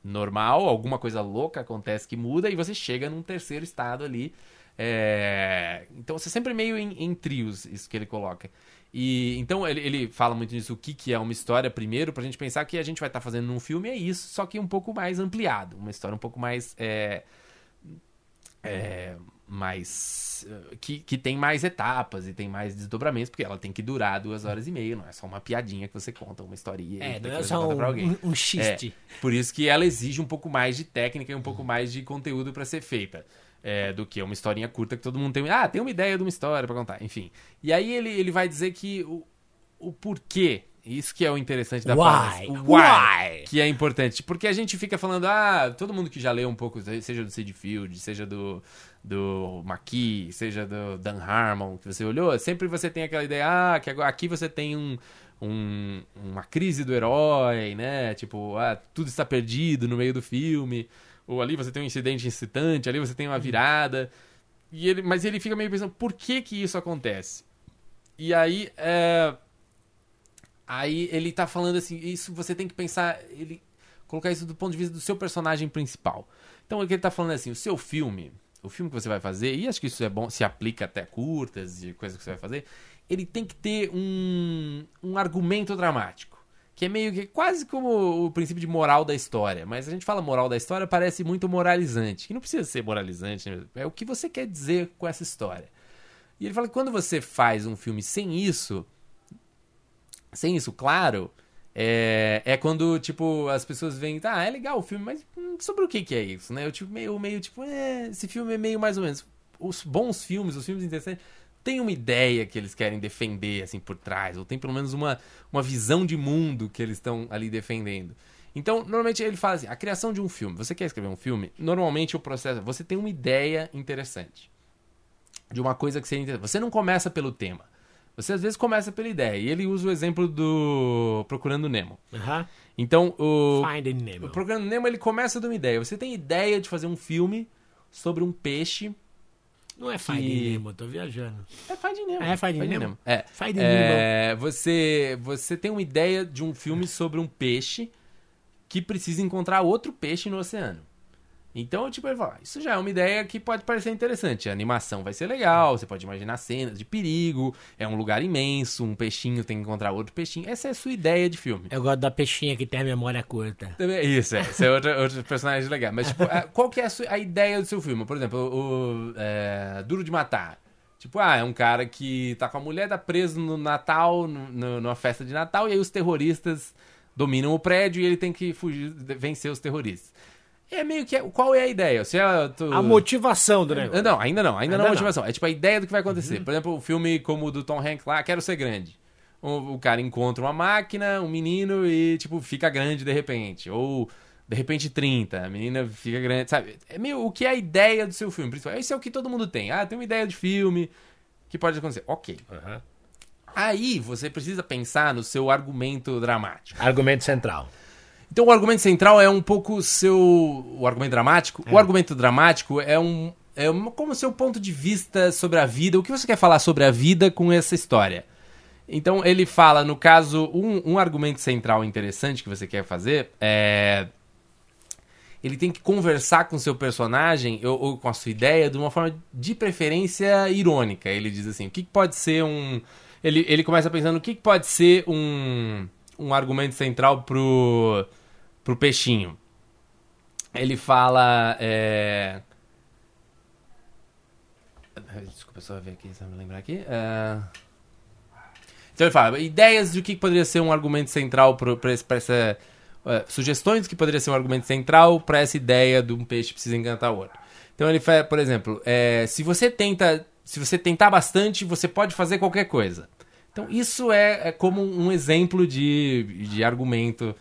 normal, alguma coisa louca acontece que muda e você chega num terceiro estado ali. É... Então você sempre meio em, em, trios, isso que ele coloca. E então ele, ele fala muito nisso, o que, que é uma história primeiro, pra gente pensar que a gente vai estar tá fazendo num filme, é isso, só que um pouco mais ampliado, uma história um pouco mais. É... É mais. Eh, que, que tem mais etapas e tem mais desdobramentos, porque ela tem que durar duas horas e meia, não é só uma piadinha que você conta, uma historinha. É, não é só um, alguém. um, um xiste. É, por isso que ela exige um pouco mais de técnica e um pouco mais de conteúdo para ser feita. É, do que uma historinha curta que todo mundo tem. Ah, tem uma ideia de uma história para contar, enfim. E aí ele, ele vai dizer que o, o porquê isso que é o interessante da why? O why, why, Que é importante. Porque a gente fica falando, ah, todo mundo que já leu um pouco, seja do Sid Field, seja do, do Maqui, seja do Dan Harmon, que você olhou, sempre você tem aquela ideia, ah, que aqui você tem um, um, uma crise do herói, né? Tipo, ah, tudo está perdido no meio do filme. Ou ali você tem um incidente incitante, ali você tem uma virada. E ele, mas ele fica meio pensando, por que que isso acontece? E aí, é, Aí ele tá falando assim, isso você tem que pensar, ele colocar isso do ponto de vista do seu personagem principal. Então o que ele tá falando é assim, o seu filme, o filme que você vai fazer, e acho que isso é bom, se aplica até curtas e coisas que você vai fazer, ele tem que ter um, um argumento dramático. Que é meio que quase como o princípio de moral da história. Mas a gente fala moral da história, parece muito moralizante. Que não precisa ser moralizante, né? é o que você quer dizer com essa história. E ele fala que quando você faz um filme sem isso, sem isso claro, é, é quando, tipo, as pessoas veem, tá, é legal o filme, mas hum, sobre o que que é isso, né? Eu, tipo, meio, meio, tipo, é, esse filme é meio mais ou menos. Os bons filmes, os filmes interessantes, tem uma ideia que eles querem defender, assim, por trás, ou tem pelo menos uma, uma visão de mundo que eles estão ali defendendo. Então, normalmente ele fala assim, a criação de um filme, você quer escrever um filme, normalmente o processo, você tem uma ideia interessante. De uma coisa que seria interessante. Você não começa pelo tema. Você às vezes começa pela ideia. E ele usa o exemplo do Procurando Nemo. Uhum. Então, o... Finding Nemo. O Procurando Nemo, ele começa de uma ideia. Você tem ideia de fazer um filme sobre um peixe... Não é Finding que... Nemo, tô viajando. É Finding Nemo. É Finding, Finding Nemo. Nemo. É. Finding é... Nemo. Você, você tem uma ideia de um filme sobre um peixe que precisa encontrar outro peixe no oceano. Então, tipo, ele fala, isso já é uma ideia que pode parecer interessante. A animação vai ser legal, você pode imaginar cenas de perigo, é um lugar imenso, um peixinho tem que encontrar outro peixinho. Essa é a sua ideia de filme. Eu gosto da peixinha que tem a memória curta. Isso, é. Esse é outro, outro personagem legal. Mas, tipo, qual que é a, sua, a, ideia do seu filme? Por exemplo, o, é, Duro de Matar. Tipo, ah, é um cara que tá com a mulher, tá preso no Natal, no, no, numa festa de Natal, e aí os terroristas dominam o prédio e ele tem que fugir, vencer os terroristas. É meio que. Qual é a ideia? Se é, tu... A motivação do negócio. Não, ainda não, ainda, ainda não é a motivação. Não. É tipo a ideia do que vai acontecer. Uhum. Por exemplo, o um filme como o do Tom Hanks lá, Quero Ser Grande. O, o, cara encontra uma máquina, um menino e, tipo, fica grande de repente. Ou, de repente, 30. A menina fica grande, sabe? É meio o que é a ideia do seu filme. Principal. Esse é o que todo mundo tem. Ah, tem uma ideia de filme que pode acontecer. Ok. Uhum. Aí você precisa pensar no seu argumento dramático. Argumento central. Então o argumento central é um pouco o seu. O argumento dramático. É. O argumento dramático é um. É como o seu ponto de vista sobre a vida. O que você quer falar sobre a vida com essa história? Então ele fala, no caso, um, um argumento central interessante que você quer fazer é. Ele tem que conversar com seu personagem ou, ou, com a sua ideia de uma forma de preferência irônica. Ele diz assim: o que, que pode ser um. Ele, ele começa pensando o que, que pode ser um, um argumento central pro, pro peixinho. Ele fala. É... Desculpa, só ver aqui, só me lembrar aqui. É... Então ele fala, ideias de o que poderia ser um argumento central para essa. Uh, sugestões que poderia ser um argumento central para essa ideia de um peixe precisa encantar o outro. Então ele fala, por exemplo, é, se você tenta. Se você tentar bastante, você pode fazer qualquer coisa. Então isso é, é como um exemplo de, de argumento.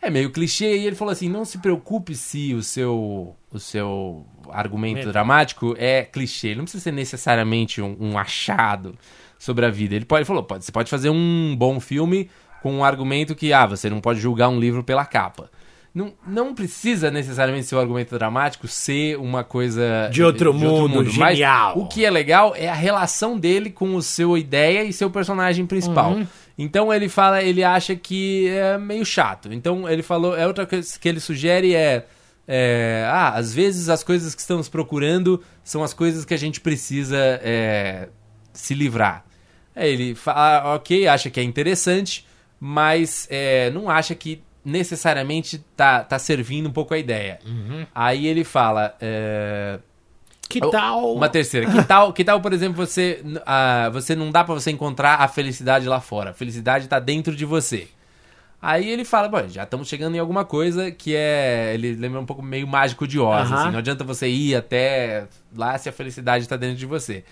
É meio clichê, e ele falou assim: não se preocupe se o seu, o seu argumento dramático é clichê. Ele não precisa ser necessariamente um, um achado sobre a vida. Ele, pode, ele falou, pode, você pode fazer um bom filme com um argumento que, ah, você não pode julgar um livro pela capa. Não, não precisa necessariamente ser um argumento dramático ser uma coisa de outro, de mundo, outro mundo, genial. Mas o que é legal é a relação dele com o seu ideia e seu personagem principal. Uhum. Então ele fala, ele acha que é meio chato. Então ele falou, é outra coisa que ele sugere é, é ah, às vezes as coisas que estamos procurando são as coisas que a gente precisa é, se livrar. É, ele fala, ah, ok, acha que é interessante, mas é, não acha que necessariamente tá, tá servindo um pouco a ideia. Uhum. Aí ele fala. É... Que tal? Uma terceira. Que tal, que tal por exemplo, você, uh, você não dá para você encontrar a felicidade lá fora. A felicidade tá dentro de você. Aí ele fala, bom, já estamos chegando em alguma coisa que é. Ele lembra um pouco meio mágico de Oz, uhum. assim. Não adianta você ir até lá se a felicidade está dentro de você.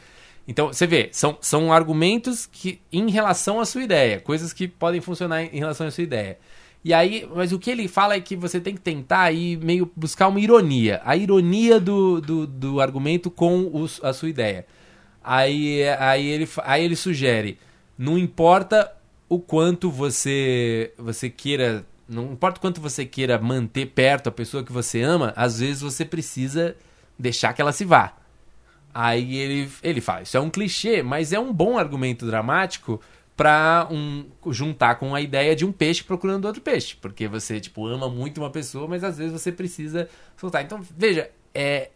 Então, você vê, são, são argumentos que em relação à sua ideia, coisas que podem funcionar em relação à sua ideia. E aí, mas o que ele fala é que você tem que tentar aí meio buscar uma ironia. A ironia do, do, do argumento com os, a sua ideia. Aí, aí, ele, aí ele sugere: não importa o quanto você, você queira. Não importa o quanto você queira manter perto a pessoa que você ama, às vezes você precisa deixar que ela se vá. Aí ele, ele fala, isso é um clichê, mas é um bom argumento dramático para um, juntar com a ideia de um peixe procurando outro peixe. Porque você, tipo, ama muito uma pessoa, mas às vezes você precisa soltar. Então, veja, é,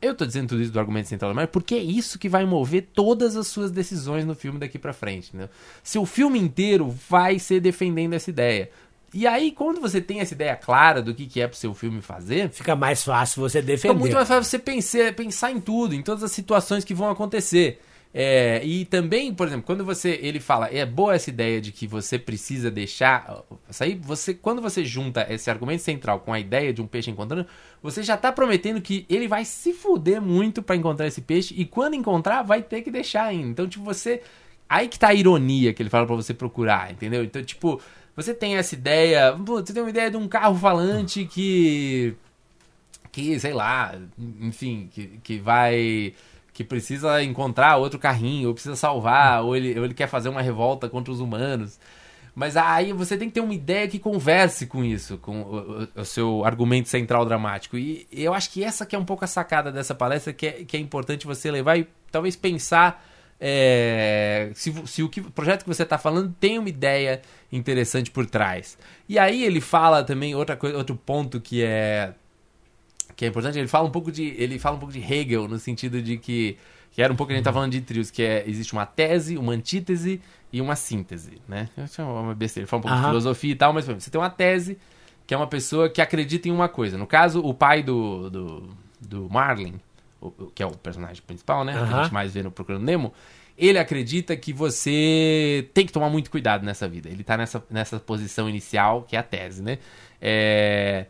eu tô dizendo tudo isso do argumento central mas porque é isso que vai mover todas as suas decisões no filme daqui para frente, né? Seu filme inteiro vai ser defendendo essa ideia. E aí, quando você tem essa ideia clara do que, que é pro seu filme fazer. Fica mais fácil você defender. Fica muito mais fácil você pensar, pensar em tudo, em todas as situações que vão acontecer. É, e também, por exemplo, quando você ele fala, é boa essa ideia de que você precisa deixar. Aí, você, quando você junta esse argumento central com a ideia de um peixe encontrando, você já está prometendo que ele vai se fuder muito para encontrar esse peixe e quando encontrar, vai ter que deixar ainda. Então, tipo, você. Aí que tá a ironia que ele fala para você procurar, entendeu? Então, tipo, você tem essa ideia. Você tem uma ideia de um carro falante que. Que, sei lá, enfim, que, que vai. Que precisa encontrar outro carrinho, ou precisa salvar, ou ele, ou ele quer fazer uma revolta contra os humanos. Mas aí você tem que ter uma ideia que converse com isso, com o, o, seu argumento central dramático. E eu acho que essa que é um pouco a sacada dessa palestra, que é, que é importante você levar e talvez pensar é, se, se, o, que, o projeto que você está falando tem uma ideia interessante por trás. E aí ele fala também outra coisa, outro ponto que é que é importante. Ele fala um pouco de ele fala um pouco de Hegel no sentido de que que era um pouco que a gente tá falando de trios, que é existe uma tese, uma antítese e uma síntese, né? É uma besteira. Ele fala um pouco uhum. de filosofia e tal, mas você tem uma tese que é uma pessoa que acredita em uma coisa. No caso, o pai do, do, do Marlin, que é o personagem principal, né? Uhum. Que a gente mais vê no Procurando Nemo. Ele acredita que você tem que tomar muito cuidado nessa vida. Ele tá nessa, nessa posição inicial, que é a tese, né? É...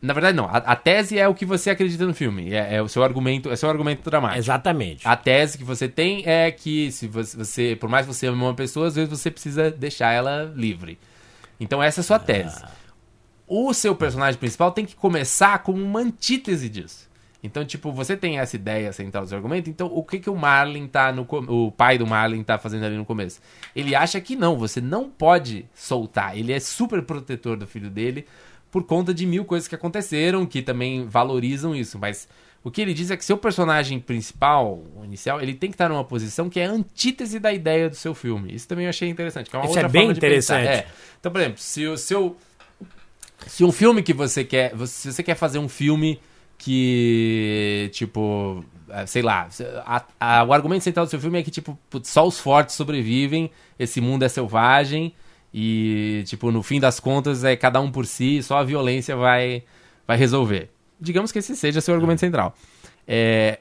Na verdade, não. A, a, tese é o que você acredita no filme. É, é, o seu argumento, é seu argumento dramático. Exatamente. A tese que você tem é que se você, você por mais que você ame uma pessoa, às vezes você precisa deixar ela livre. Então essa é a sua tese. Ah. O seu personagem principal tem que começar como uma antítese disso. Então, tipo, você tem essa ideia central do argumento, então o que que o Marlin tá no o pai do Marlin tá fazendo ali no começo? Ele acha que não, você não pode soltar. Ele é super protetor do filho dele por conta de mil coisas que aconteceram que também valorizam isso, mas o que ele diz é que seu personagem principal, o inicial, ele tem que estar numa posição que é antítese da ideia do seu filme. Isso também eu achei interessante. É Isso é bem interessante. É. Então, por exemplo, se o seu. Se um filme que você quer. Se você quer fazer um filme que. Tipo. É, sei lá. A, a, o argumento central do seu filme é que, tipo, só os fortes sobrevivem, esse mundo é selvagem. E, tipo, no fim das contas, é cada um por si, só a violência vai, vai resolver digamos que esse seja seu argumento central. É,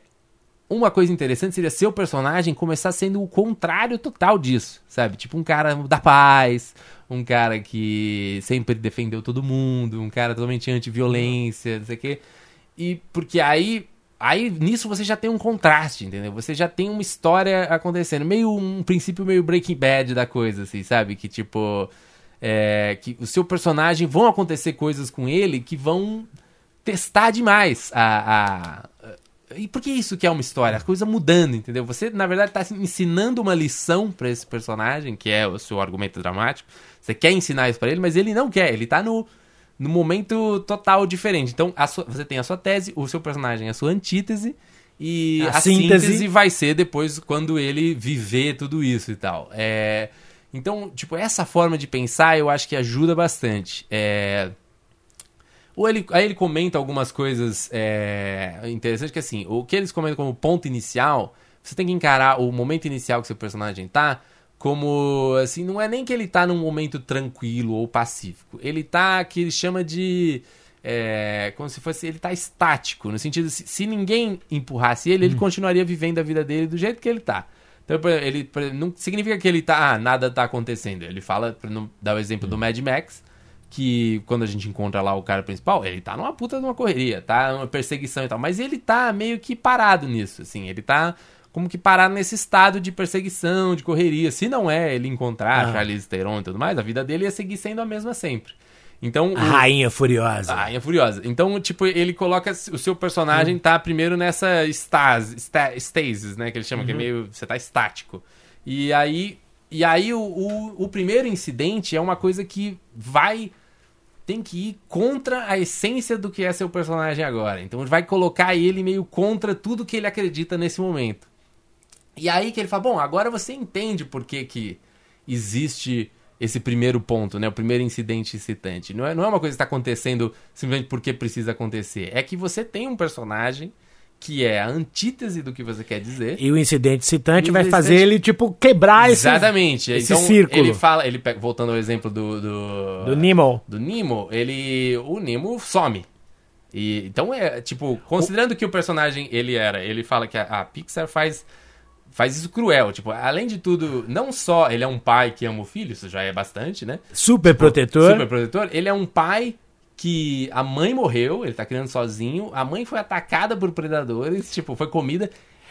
uma coisa interessante seria seu personagem começar sendo o contrário total disso, sabe? Tipo um cara da paz, um cara que sempre defendeu todo mundo, um cara totalmente anti-violência, não sei o quê. E porque aí, aí nisso você já tem um contraste, entendeu? Você já tem uma história acontecendo, meio um princípio meio Breaking Bad da coisa, assim, sabe? Que tipo, é, que o seu personagem vão acontecer coisas com ele que vão testar demais a, a, e por que isso que é uma história? A coisa mudando, entendeu? Você, na verdade, está ensinando uma lição para esse personagem, que é o seu argumento dramático. Você quer ensinar isso para ele, mas ele não quer. Ele está no, no momento total diferente. Então, sua, você tem a sua tese, o seu personagem é a sua antítese, e a, a síntese... síntese... vai ser depois quando ele viver tudo isso e tal. É... Então, tipo, essa forma de pensar eu acho que ajuda bastante. É... Ou ele, aí ele comenta algumas coisas é, interessantes, que assim, o que eles comentam como ponto inicial, você tem que encarar o momento inicial que seu personagem tá como, assim, não é nem que ele tá num momento tranquilo ou pacífico. Ele tá, que ele chama de... É, como se fosse, ele tá estático, no sentido, se, se ninguém empurrasse ele, ele hum. continuaria vivendo a vida dele do jeito que ele tá. Então, ele não significa que ele tá, ah, nada tá acontecendo. Ele fala, não dar o exemplo do hum. Mad Max, que quando a gente encontra lá o cara principal, ele tá numa puta de uma correria, tá numa perseguição e tal, mas ele tá meio que parado nisso, assim, ele tá como que parado nesse estado de perseguição, de correria. Se não é ele encontrar ah. Charlize Theron e tudo mais, a vida dele ia seguir sendo a mesma sempre. Então, a o... Rainha Furiosa. A Rainha Furiosa. Então, tipo, ele coloca o seu personagem hum. tá primeiro nessa estase, stasis, né, que ele chama, uhum. que é uhum. meio você tá estático. E aí e aí o, o, o, primeiro incidente é uma coisa que vai. Tem que ir contra a essência do que é seu personagem agora. Então vai colocar ele meio contra tudo que ele acredita nesse momento. E aí que ele fala, bom, agora você entende por que, que existe esse primeiro ponto, né? O primeiro incidente excitante. Não é, não é uma coisa que está acontecendo simplesmente porque precisa acontecer. É que você tem um personagem que é a antítese do que você quer dizer. E o incidente citante vai fazer ele, tipo, quebrar esse, Exatamente. esse então, círculo. Ele fala, ele voltando ao exemplo do, do... Do Nemo. Do Nemo, ele... O Nemo some. E, então, é, tipo, considerando o... que o personagem ele era, ele fala que a, a Pixar faz faz isso cruel. Tipo, além de tudo, não só ele é um pai que ama o filho, isso já é bastante, né? Super protetor. Super protetor. Ele é um pai que a mãe morreu, ele tá criando sozinho, a mãe foi atacada por predadores, tipo, foi comida.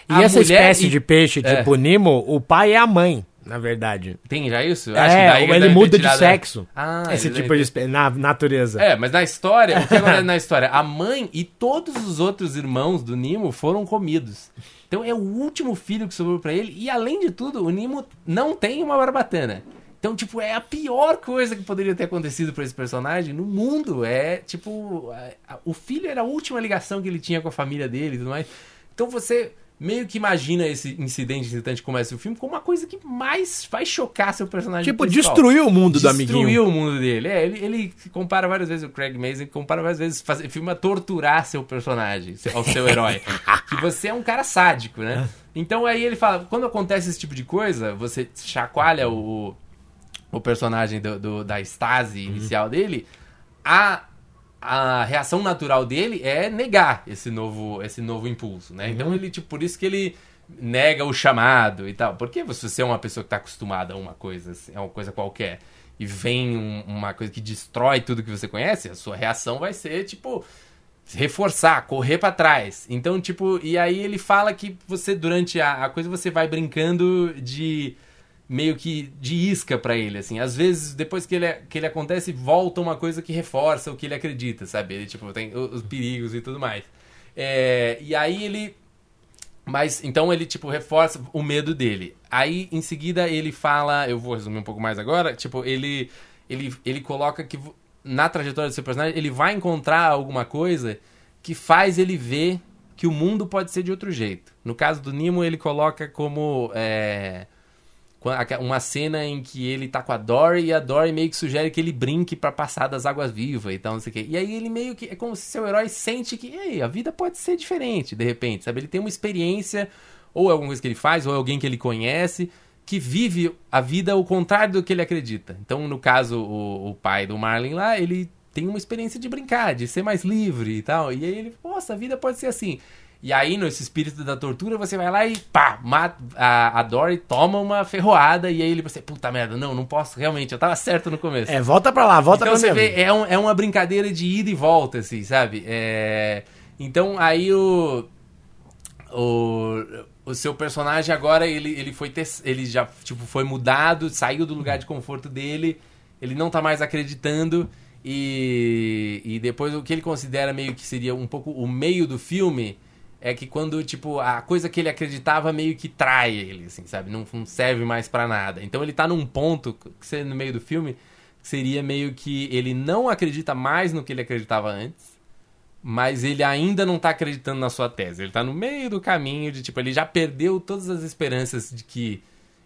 E a essa espécie e... de peixe, é. tipo Nemo, o pai é a mãe, na verdade. Tem já isso? É, Acho que daí ele muda de sexo. Ah, esse tipo de na natureza. É, mas na história, o que acontece na história? A mãe e todos os outros irmãos do Nemo foram comidos. Então é o último filho que sobrou para ele e além de tudo, o Nemo não tem uma barbatana. Então, tipo, é a pior coisa que poderia ter acontecido para esse personagem no mundo. É, tipo, o filho era a última ligação que ele tinha com a família dele e tudo mais. Então você meio que imagina esse incidente incitante que começa o filme como uma coisa que mais vai chocar seu personagem Tipo, principal. destruiu o mundo destruiu do amiguinho. Destruiu o mundo dele. É, ele, ele compara várias vezes o Craig Mazin, compara várias vezes fazer filme a torturar seu personagem, ao seu herói. que você é um cara sádico, né? Então aí ele fala, quando acontece esse tipo de coisa, você chacoalha o o personagem do, do da estase uhum. inicial uhum. dele, a, a reação natural dele é negar esse novo, esse novo impulso, né? Então uhum. Então ele, tipo, por isso que ele nega o chamado e tal. Porque se você é uma pessoa que está acostumada a uma coisa, assim, a uma coisa qualquer, e vem um, uma coisa que destrói tudo que você conhece, a sua reação vai ser, tipo, reforçar, correr para trás. Então, tipo, e aí ele fala que você, durante a, a coisa, você vai brincando de meio que de isca para ele, assim. Às vezes, depois que ele, que ele acontece, volta uma coisa que reforça o que ele acredita, sabe? Ele, tipo, tem os perigos e tudo mais. É, e aí ele... Mas, então ele, tipo, reforça o medo dele. Aí, em seguida, ele fala... Eu vou resumir um pouco mais agora. Tipo, ele, ele, ele coloca que na trajetória do seu personagem, ele vai encontrar alguma coisa que faz ele ver que o mundo pode ser de outro jeito. No caso do Nemo, ele coloca como é, uma cena em que ele tá com a Dory e a Dory meio que sugere que ele brinque para passar das águas vivas e tal, não sei o quê. E aí ele meio que é como se seu herói sente que, ei, a vida pode ser diferente, de repente, sabe? Ele tem uma experiência ou é alguma coisa que ele faz, ou é alguém que ele conhece, que vive a vida ao contrário do que ele acredita. Então, no caso, o, o pai do Marlin lá, ele tem uma experiência de brincar, de ser mais livre e tal. E aí ele, nossa, a vida pode ser assim. E aí, nesse espírito da tortura, você vai lá e pá, mata, a, a Dory toma uma ferroada e aí ele você, puta merda, não, não posso, realmente, eu tava certo no começo. É, volta pra lá, volta então, pra você vê, é, um, é uma brincadeira de ida e volta, assim, sabe? É... Então, aí o... o o seu personagem agora ele, ele foi ele já tipo foi mudado, saiu do lugar de conforto dele, ele não tá mais acreditando e, e depois o que ele considera meio que seria um pouco o meio do filme é que quando tipo a coisa que ele acreditava meio que trai ele, assim, sabe? Não, não serve mais para nada. Então ele tá num ponto que no meio do filme seria meio que ele não acredita mais no que ele acreditava antes mas ele ainda não tá acreditando na sua tese. Ele tá no meio do caminho de, tipo, ele já perdeu todas as esperanças de que.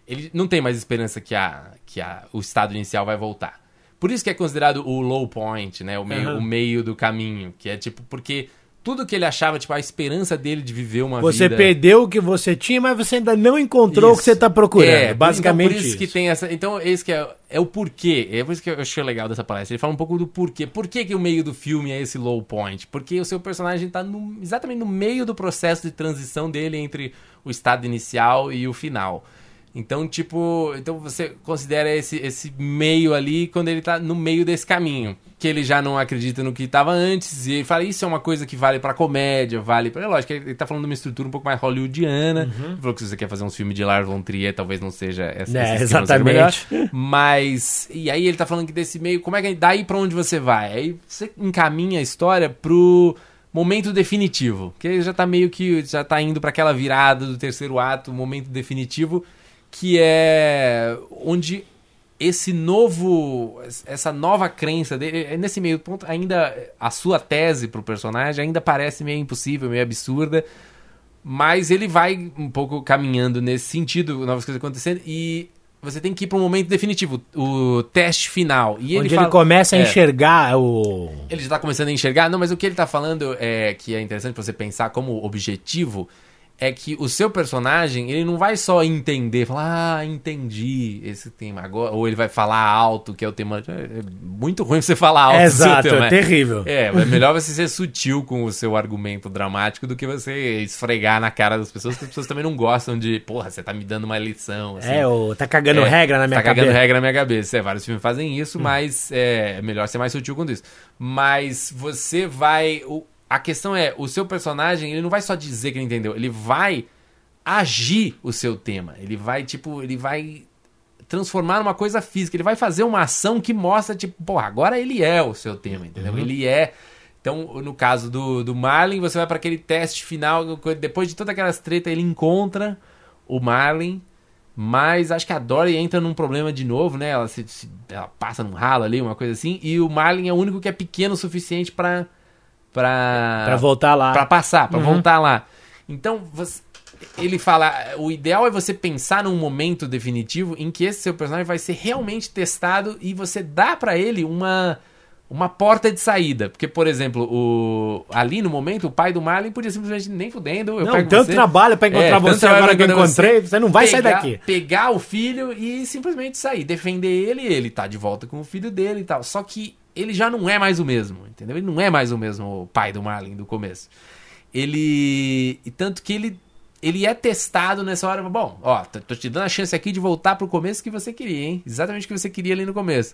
Ele não tem mais esperança que, a, que a, o estado inicial vai voltar. Por isso que é considerado o low point, né? O meio, uhum. o meio do caminho. Que é tipo, porque tudo que ele achava, tipo, a esperança dele de viver uma você vida... Você perdeu o que você tinha, mas você ainda não encontrou isso. o que você está procurando. É, basicamente então, por isso, isso, que tem essa... Então, esse que é, é o porquê. É por isso que eu achei legal dessa palestra. Ele fala um pouco do porquê. Por que, que o meio do filme é esse low point? Porque o seu personagem está exatamente no meio do processo de transição dele entre o estado inicial e o final. Então, tipo, então você considera esse, esse meio ali quando ele tá no meio desse caminho. Que ele já não acredita no que estava antes, e ele fala, isso é uma coisa que vale pra comédia, vale pra. É lógico, ele tá falando de uma estrutura um pouco mais hollywoodiana. Uhum. Ele falou que se você quer fazer um filme de Lars von Trier, talvez não seja essa. É, exatamente. Mas. E aí ele tá falando que desse meio, como é que. Daí pra onde você vai? Aí você encaminha a história pro momento definitivo. Que ele já tá meio que. Já tá indo para aquela virada do terceiro ato, momento definitivo que é onde esse novo essa nova crença dele é, nesse meio ponto ainda a sua tese pro personagem ainda parece meio impossível meio absurda mas ele vai um pouco caminhando nesse sentido novas coisas acontecendo e você tem que ir para um momento definitivo, o teste final. E Onde ele, fala, ele começa a é, enxergar o. Ele já está começando a enxergar, não, mas o que ele está falando é que é interessante para você pensar como objetivo é que o seu personagem, ele não vai só entender, falar, ah, entendi esse tema agora, ou ele vai falar alto, que é o tema. É, é muito ruim você falar alto. Exato, tema, é terrível. É, é melhor você ser sutil com o seu argumento dramático do que você esfregar na cara das pessoas, que as pessoas também não gostam de, porra, você tá me dando uma lição. Assim. É, ou tá cagando é, regra na minha tá cabeça. Tá cagando regra na minha cabeça. É, vários filmes fazem isso, hum. mas é melhor ser mais sutil com isso. Mas você vai. O, a questão é, o seu personagem, ele não vai só dizer que ele entendeu, ele vai agir o seu tema. Ele vai, tipo, ele vai transformar numa coisa física. Ele vai fazer uma ação que mostra, tipo, pô, agora ele é o seu tema, entendeu? Uhum. Ele é. Então, no caso do, do Marlin, você vai para aquele teste final, depois de todas aquelas tretas, ele encontra o Marlin, mas acho que a Dory entra num problema de novo, né? Ela, se, se, ela passa num ralo ali, uma coisa assim, e o Marlin é o único que é pequeno o suficiente para para para voltar lá, para passar, para uhum. voltar lá. Então, você, ele fala, o ideal é você pensar num momento definitivo em que esse seu personagem vai ser realmente testado e você dá para ele uma uma porta de saída. Porque, por exemplo, o ali no momento, o pai do Marlin podia simplesmente nem fudendo. Eu não, tanto você. trabalho pra encontrar é, você agora que eu encontrei, você, você não vai pegar, sair daqui. Pegar o filho e simplesmente sair. Defender ele, ele tá de volta com o filho dele e tal. Só que ele já não é mais o mesmo, entendeu? Ele não é mais o mesmo pai do Marlin do começo. Ele. E tanto que ele. Ele é testado nessa hora. Bom, ó, tô te dando a chance aqui de voltar pro começo que você queria, hein? Exatamente o que você queria ali no começo.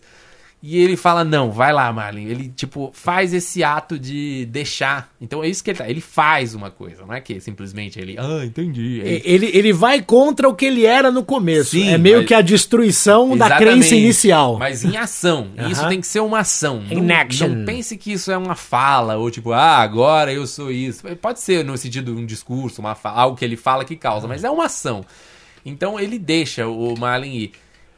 E ele fala: Não, vai lá, Marlin. Ele, tipo, faz esse ato de deixar. Então é isso que ele tá. Ele faz uma coisa, não é que simplesmente ele. Ah, entendi. Ele, ele, ele vai contra o que ele era no começo. Sim, é meio mas... que a destruição Exatamente, da crença inicial. Mas em ação. uh -huh. Isso tem que ser uma ação. In não, action. Não pense que isso é uma fala, ou tipo, ah, agora eu sou isso. Pode ser no sentido de um discurso, uma fala, algo que ele fala que causa, mas é uma ação. Então ele deixa o Marlin ir.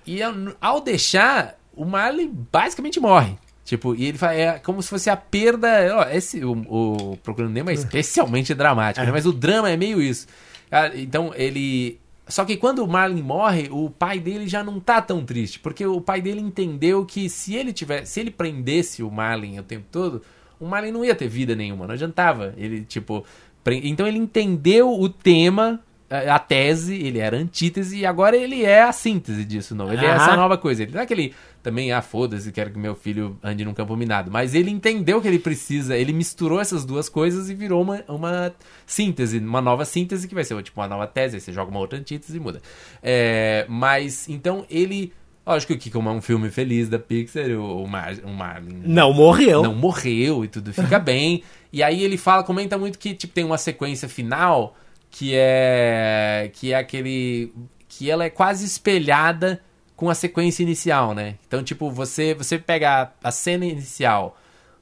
E ao deixar, o Marley basicamente morre. Tipo, e ele fala, é como se fosse a perda. Ó, esse, o, o Procurando Nemo é especialmente dramático, né? É. Mas o drama é meio isso. Ah, então, ele. Só que quando o Marlin morre, o pai dele já não tá tão triste, porque o pai dele entendeu que se ele tivesse, se ele prendesse o Marlin o tempo todo, o Marlin não ia ter vida nenhuma, não adiantava. Ele tipo, pre... então ele entendeu o tema a tese, ele era antítese e agora ele é a síntese disso, não. Ele é essa nova coisa. Ele não é aquele também, ah, foda-se, quero que meu filho ande num campo minado. Mas ele entendeu que ele precisa, ele misturou essas duas coisas e virou uma, uma síntese, uma nova síntese que vai ser tipo uma nova tese, aí você joga uma outra antítese e muda. É, mas, então, ele... Lógico que como é um filme feliz da Pixar, o, o, Mar, o Marlin... Não morreu. Não morreu e tudo fica bem. E aí ele fala, comenta muito que tipo, tem uma sequência final que é que é aquele que ela é quase espelhada com a sequência inicial, né? Então, tipo, você você pega a, a cena inicial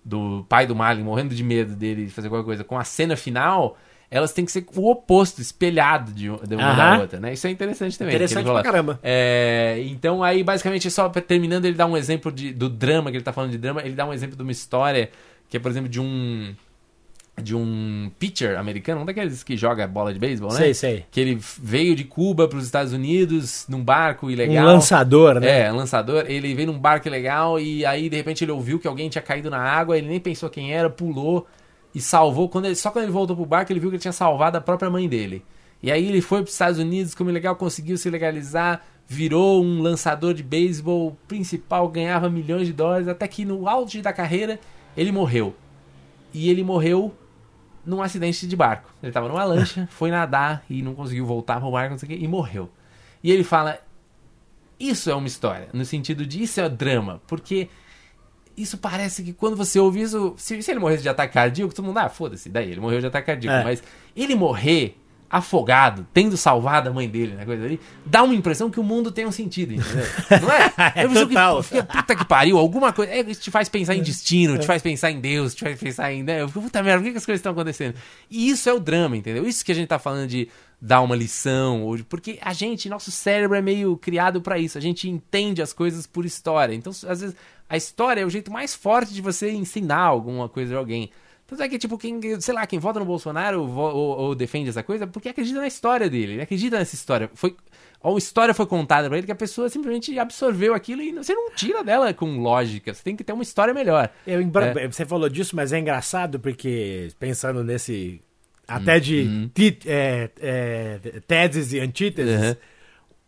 do pai do Marlin morrendo de medo dele fazer qualquer coisa com a cena final, elas têm que ser o oposto, espelhado de, de uma da outra, né? Isso é interessante também. Interessante pra caramba. É, então, aí, basicamente, só terminando, ele dá um exemplo de, do drama, que ele tá falando de drama, ele dá um exemplo de uma história que é, por exemplo, de um de um pitcher americano, um daqueles que joga bola de beisebol, né? Sei, sei. Que ele veio de Cuba para os Estados Unidos num barco ilegal. Um lançador, né? É, um lançador. Ele veio num barco ilegal e aí de repente ele ouviu que alguém tinha caído na água, ele nem pensou quem era, pulou e salvou. Quando ele, só quando ele voltou pro barco ele viu que ele tinha salvado a própria mãe dele. E aí ele foi para os Estados Unidos, como legal, conseguiu se legalizar, virou um lançador de beisebol principal, ganhava milhões de dólares, até que no auge da carreira ele morreu. E ele morreu num acidente de barco. Ele estava numa lancha, foi nadar e não conseguiu voltar para o barco, não sei o quê, e morreu. E ele fala: Isso é uma história, no sentido de isso é drama, porque isso parece que quando você ouve isso, se, se ele morresse de ataque cardíaco, todo mundo, ah, foda-se, daí ele morreu de ataque cardíaco. É. Mas ele morrer afogado, tendo salvado a mãe dele, né, coisa ali, dá uma impressão que o mundo tem um sentido, entendeu? Não é? é eu total. Que, puta que pariu, alguma coisa, é, te faz pensar em destino, te faz pensar em Deus, te faz pensar em, né, eu fico, puta merda, por que, que as coisas estão acontecendo? E isso é o drama, entendeu? Isso que a gente tá falando de dar uma lição, ou porque a gente, nosso cérebro é meio criado para isso, a gente entende as coisas por história, então às vezes a história é o jeito mais forte de você ensinar alguma coisa a alguém. Tanto é que, tipo, quem, sei lá, quem vota no Bolsonaro ou, ou, ou defende essa coisa, porque acredita na história dele, ele acredita nessa história. Foi, uma história foi contada pra ele que a pessoa simplesmente absorveu aquilo e você não tira dela com lógica. Você tem que ter uma história melhor. É. Você falou disso, mas é engraçado porque, pensando nesse. Até de hum. é, é, teses e antíteses. Uhum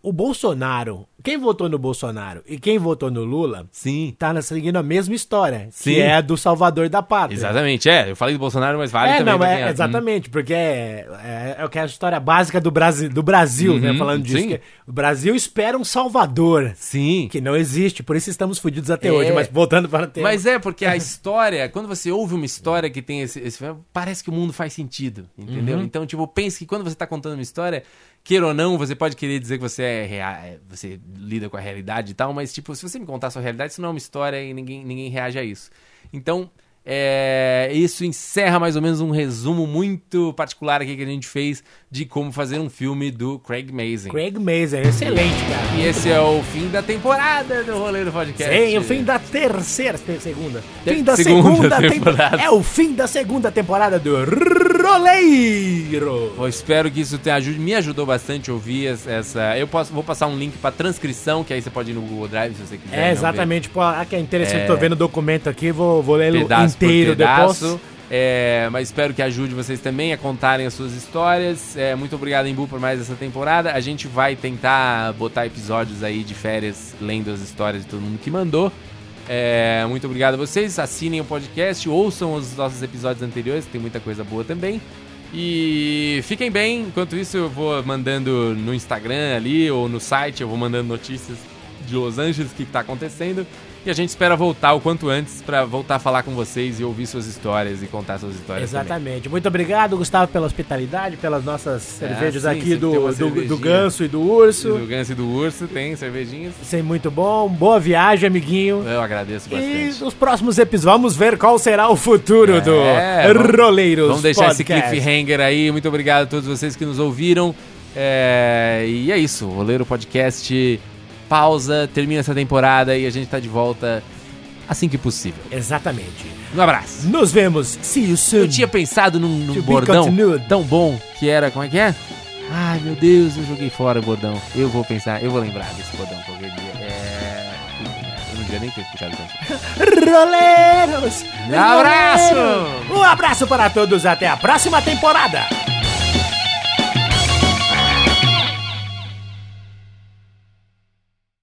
o Bolsonaro, quem votou no Bolsonaro e quem votou no Lula, sim, tá seguindo a mesma história, sim. que é do Salvador da Pátria. Exatamente, é. Eu falei do Bolsonaro, mas vale é, também. Não, é, exatamente, hum. porque é, é, é, é a história básica do Brasil, do Brasil né, uhum, né? Falando disso. Que o Brasil espera um Salvador. Sim. Que não existe, por isso estamos fodidos até é. hoje. Mas voltando para o tema. Mas é, porque a história, quando você ouve uma história que tem esse, esse parece que o mundo faz sentido, entendeu? Uhum. Então, tipo, pense que quando você está contando uma história queira ou não, você pode querer dizer que você é real, é, você lida com a realidade e tal, mas tipo, se você me contar a sua realidade, isso não é uma história e ninguém, ninguém reage a isso. Então, é, isso encerra mais ou menos um resumo muito particular aqui que a gente fez de como fazer um filme do Craig Mazin. Craig Mazin, excelente, cara. E esse é o fim da temporada do Rolê do Podcast. Sim, o fim da terceira, segunda. Fim da segunda, segunda temporada. Tempo, é o fim da segunda temporada do Roleiro. Eu espero que isso te ajude, me ajudou bastante a ouvir essa. Eu posso, vou passar um link para transcrição, que aí você pode ir no Google Drive se você quiser. É, exatamente. Pô, ah, que é interessante, é... tô vendo o documento aqui, vou, vou ler inteiro depois. É, mas espero que ajude vocês também a contarem as suas histórias. É, muito obrigado, Embu, por mais essa temporada. A gente vai tentar botar episódios aí de férias lendo as histórias de todo mundo que mandou. É, muito obrigado a vocês. Assinem o podcast, ouçam os nossos episódios anteriores, tem muita coisa boa também. E fiquem bem. Enquanto isso, eu vou mandando no Instagram ali ou no site, eu vou mandando notícias de Los Angeles, o que está acontecendo. E a gente espera voltar o quanto antes para voltar a falar com vocês e ouvir suas histórias e contar suas histórias. Exatamente. Também. Muito obrigado, Gustavo, pela hosptalidade, pelas nossas é, cervejas sim, aqui do, do, do, ganso e do urso. do ganso e do urso, tem cervejinhas. Sim, muito bom. Boa viagem, amiguinho. Eu agradeço bastante. E nos próximos episódios, vamos ver qual será o futuro é, do Roleiros. Vamos deixar podcast. esse cliffhanger aí. Muito obrigado a todos vocês que nos ouviram. É, e é isso, Roleiro Podcast pausa, termina essa temporada e a gente tá de volta assim que possível. Exatamente. Um abraço. Nos vemos. See you soon. Eu tinha pensado num, num bordão tão bom que era, como é que é? Ai, meu Deus, eu joguei fora o bordão. Eu vou pensar, eu vou lembrar desse bordão qualquer dia. É... Eu não devia nem ter escutado tanto. Roleiros! Um abraço! Um abraço para todos, até a próxima temporada!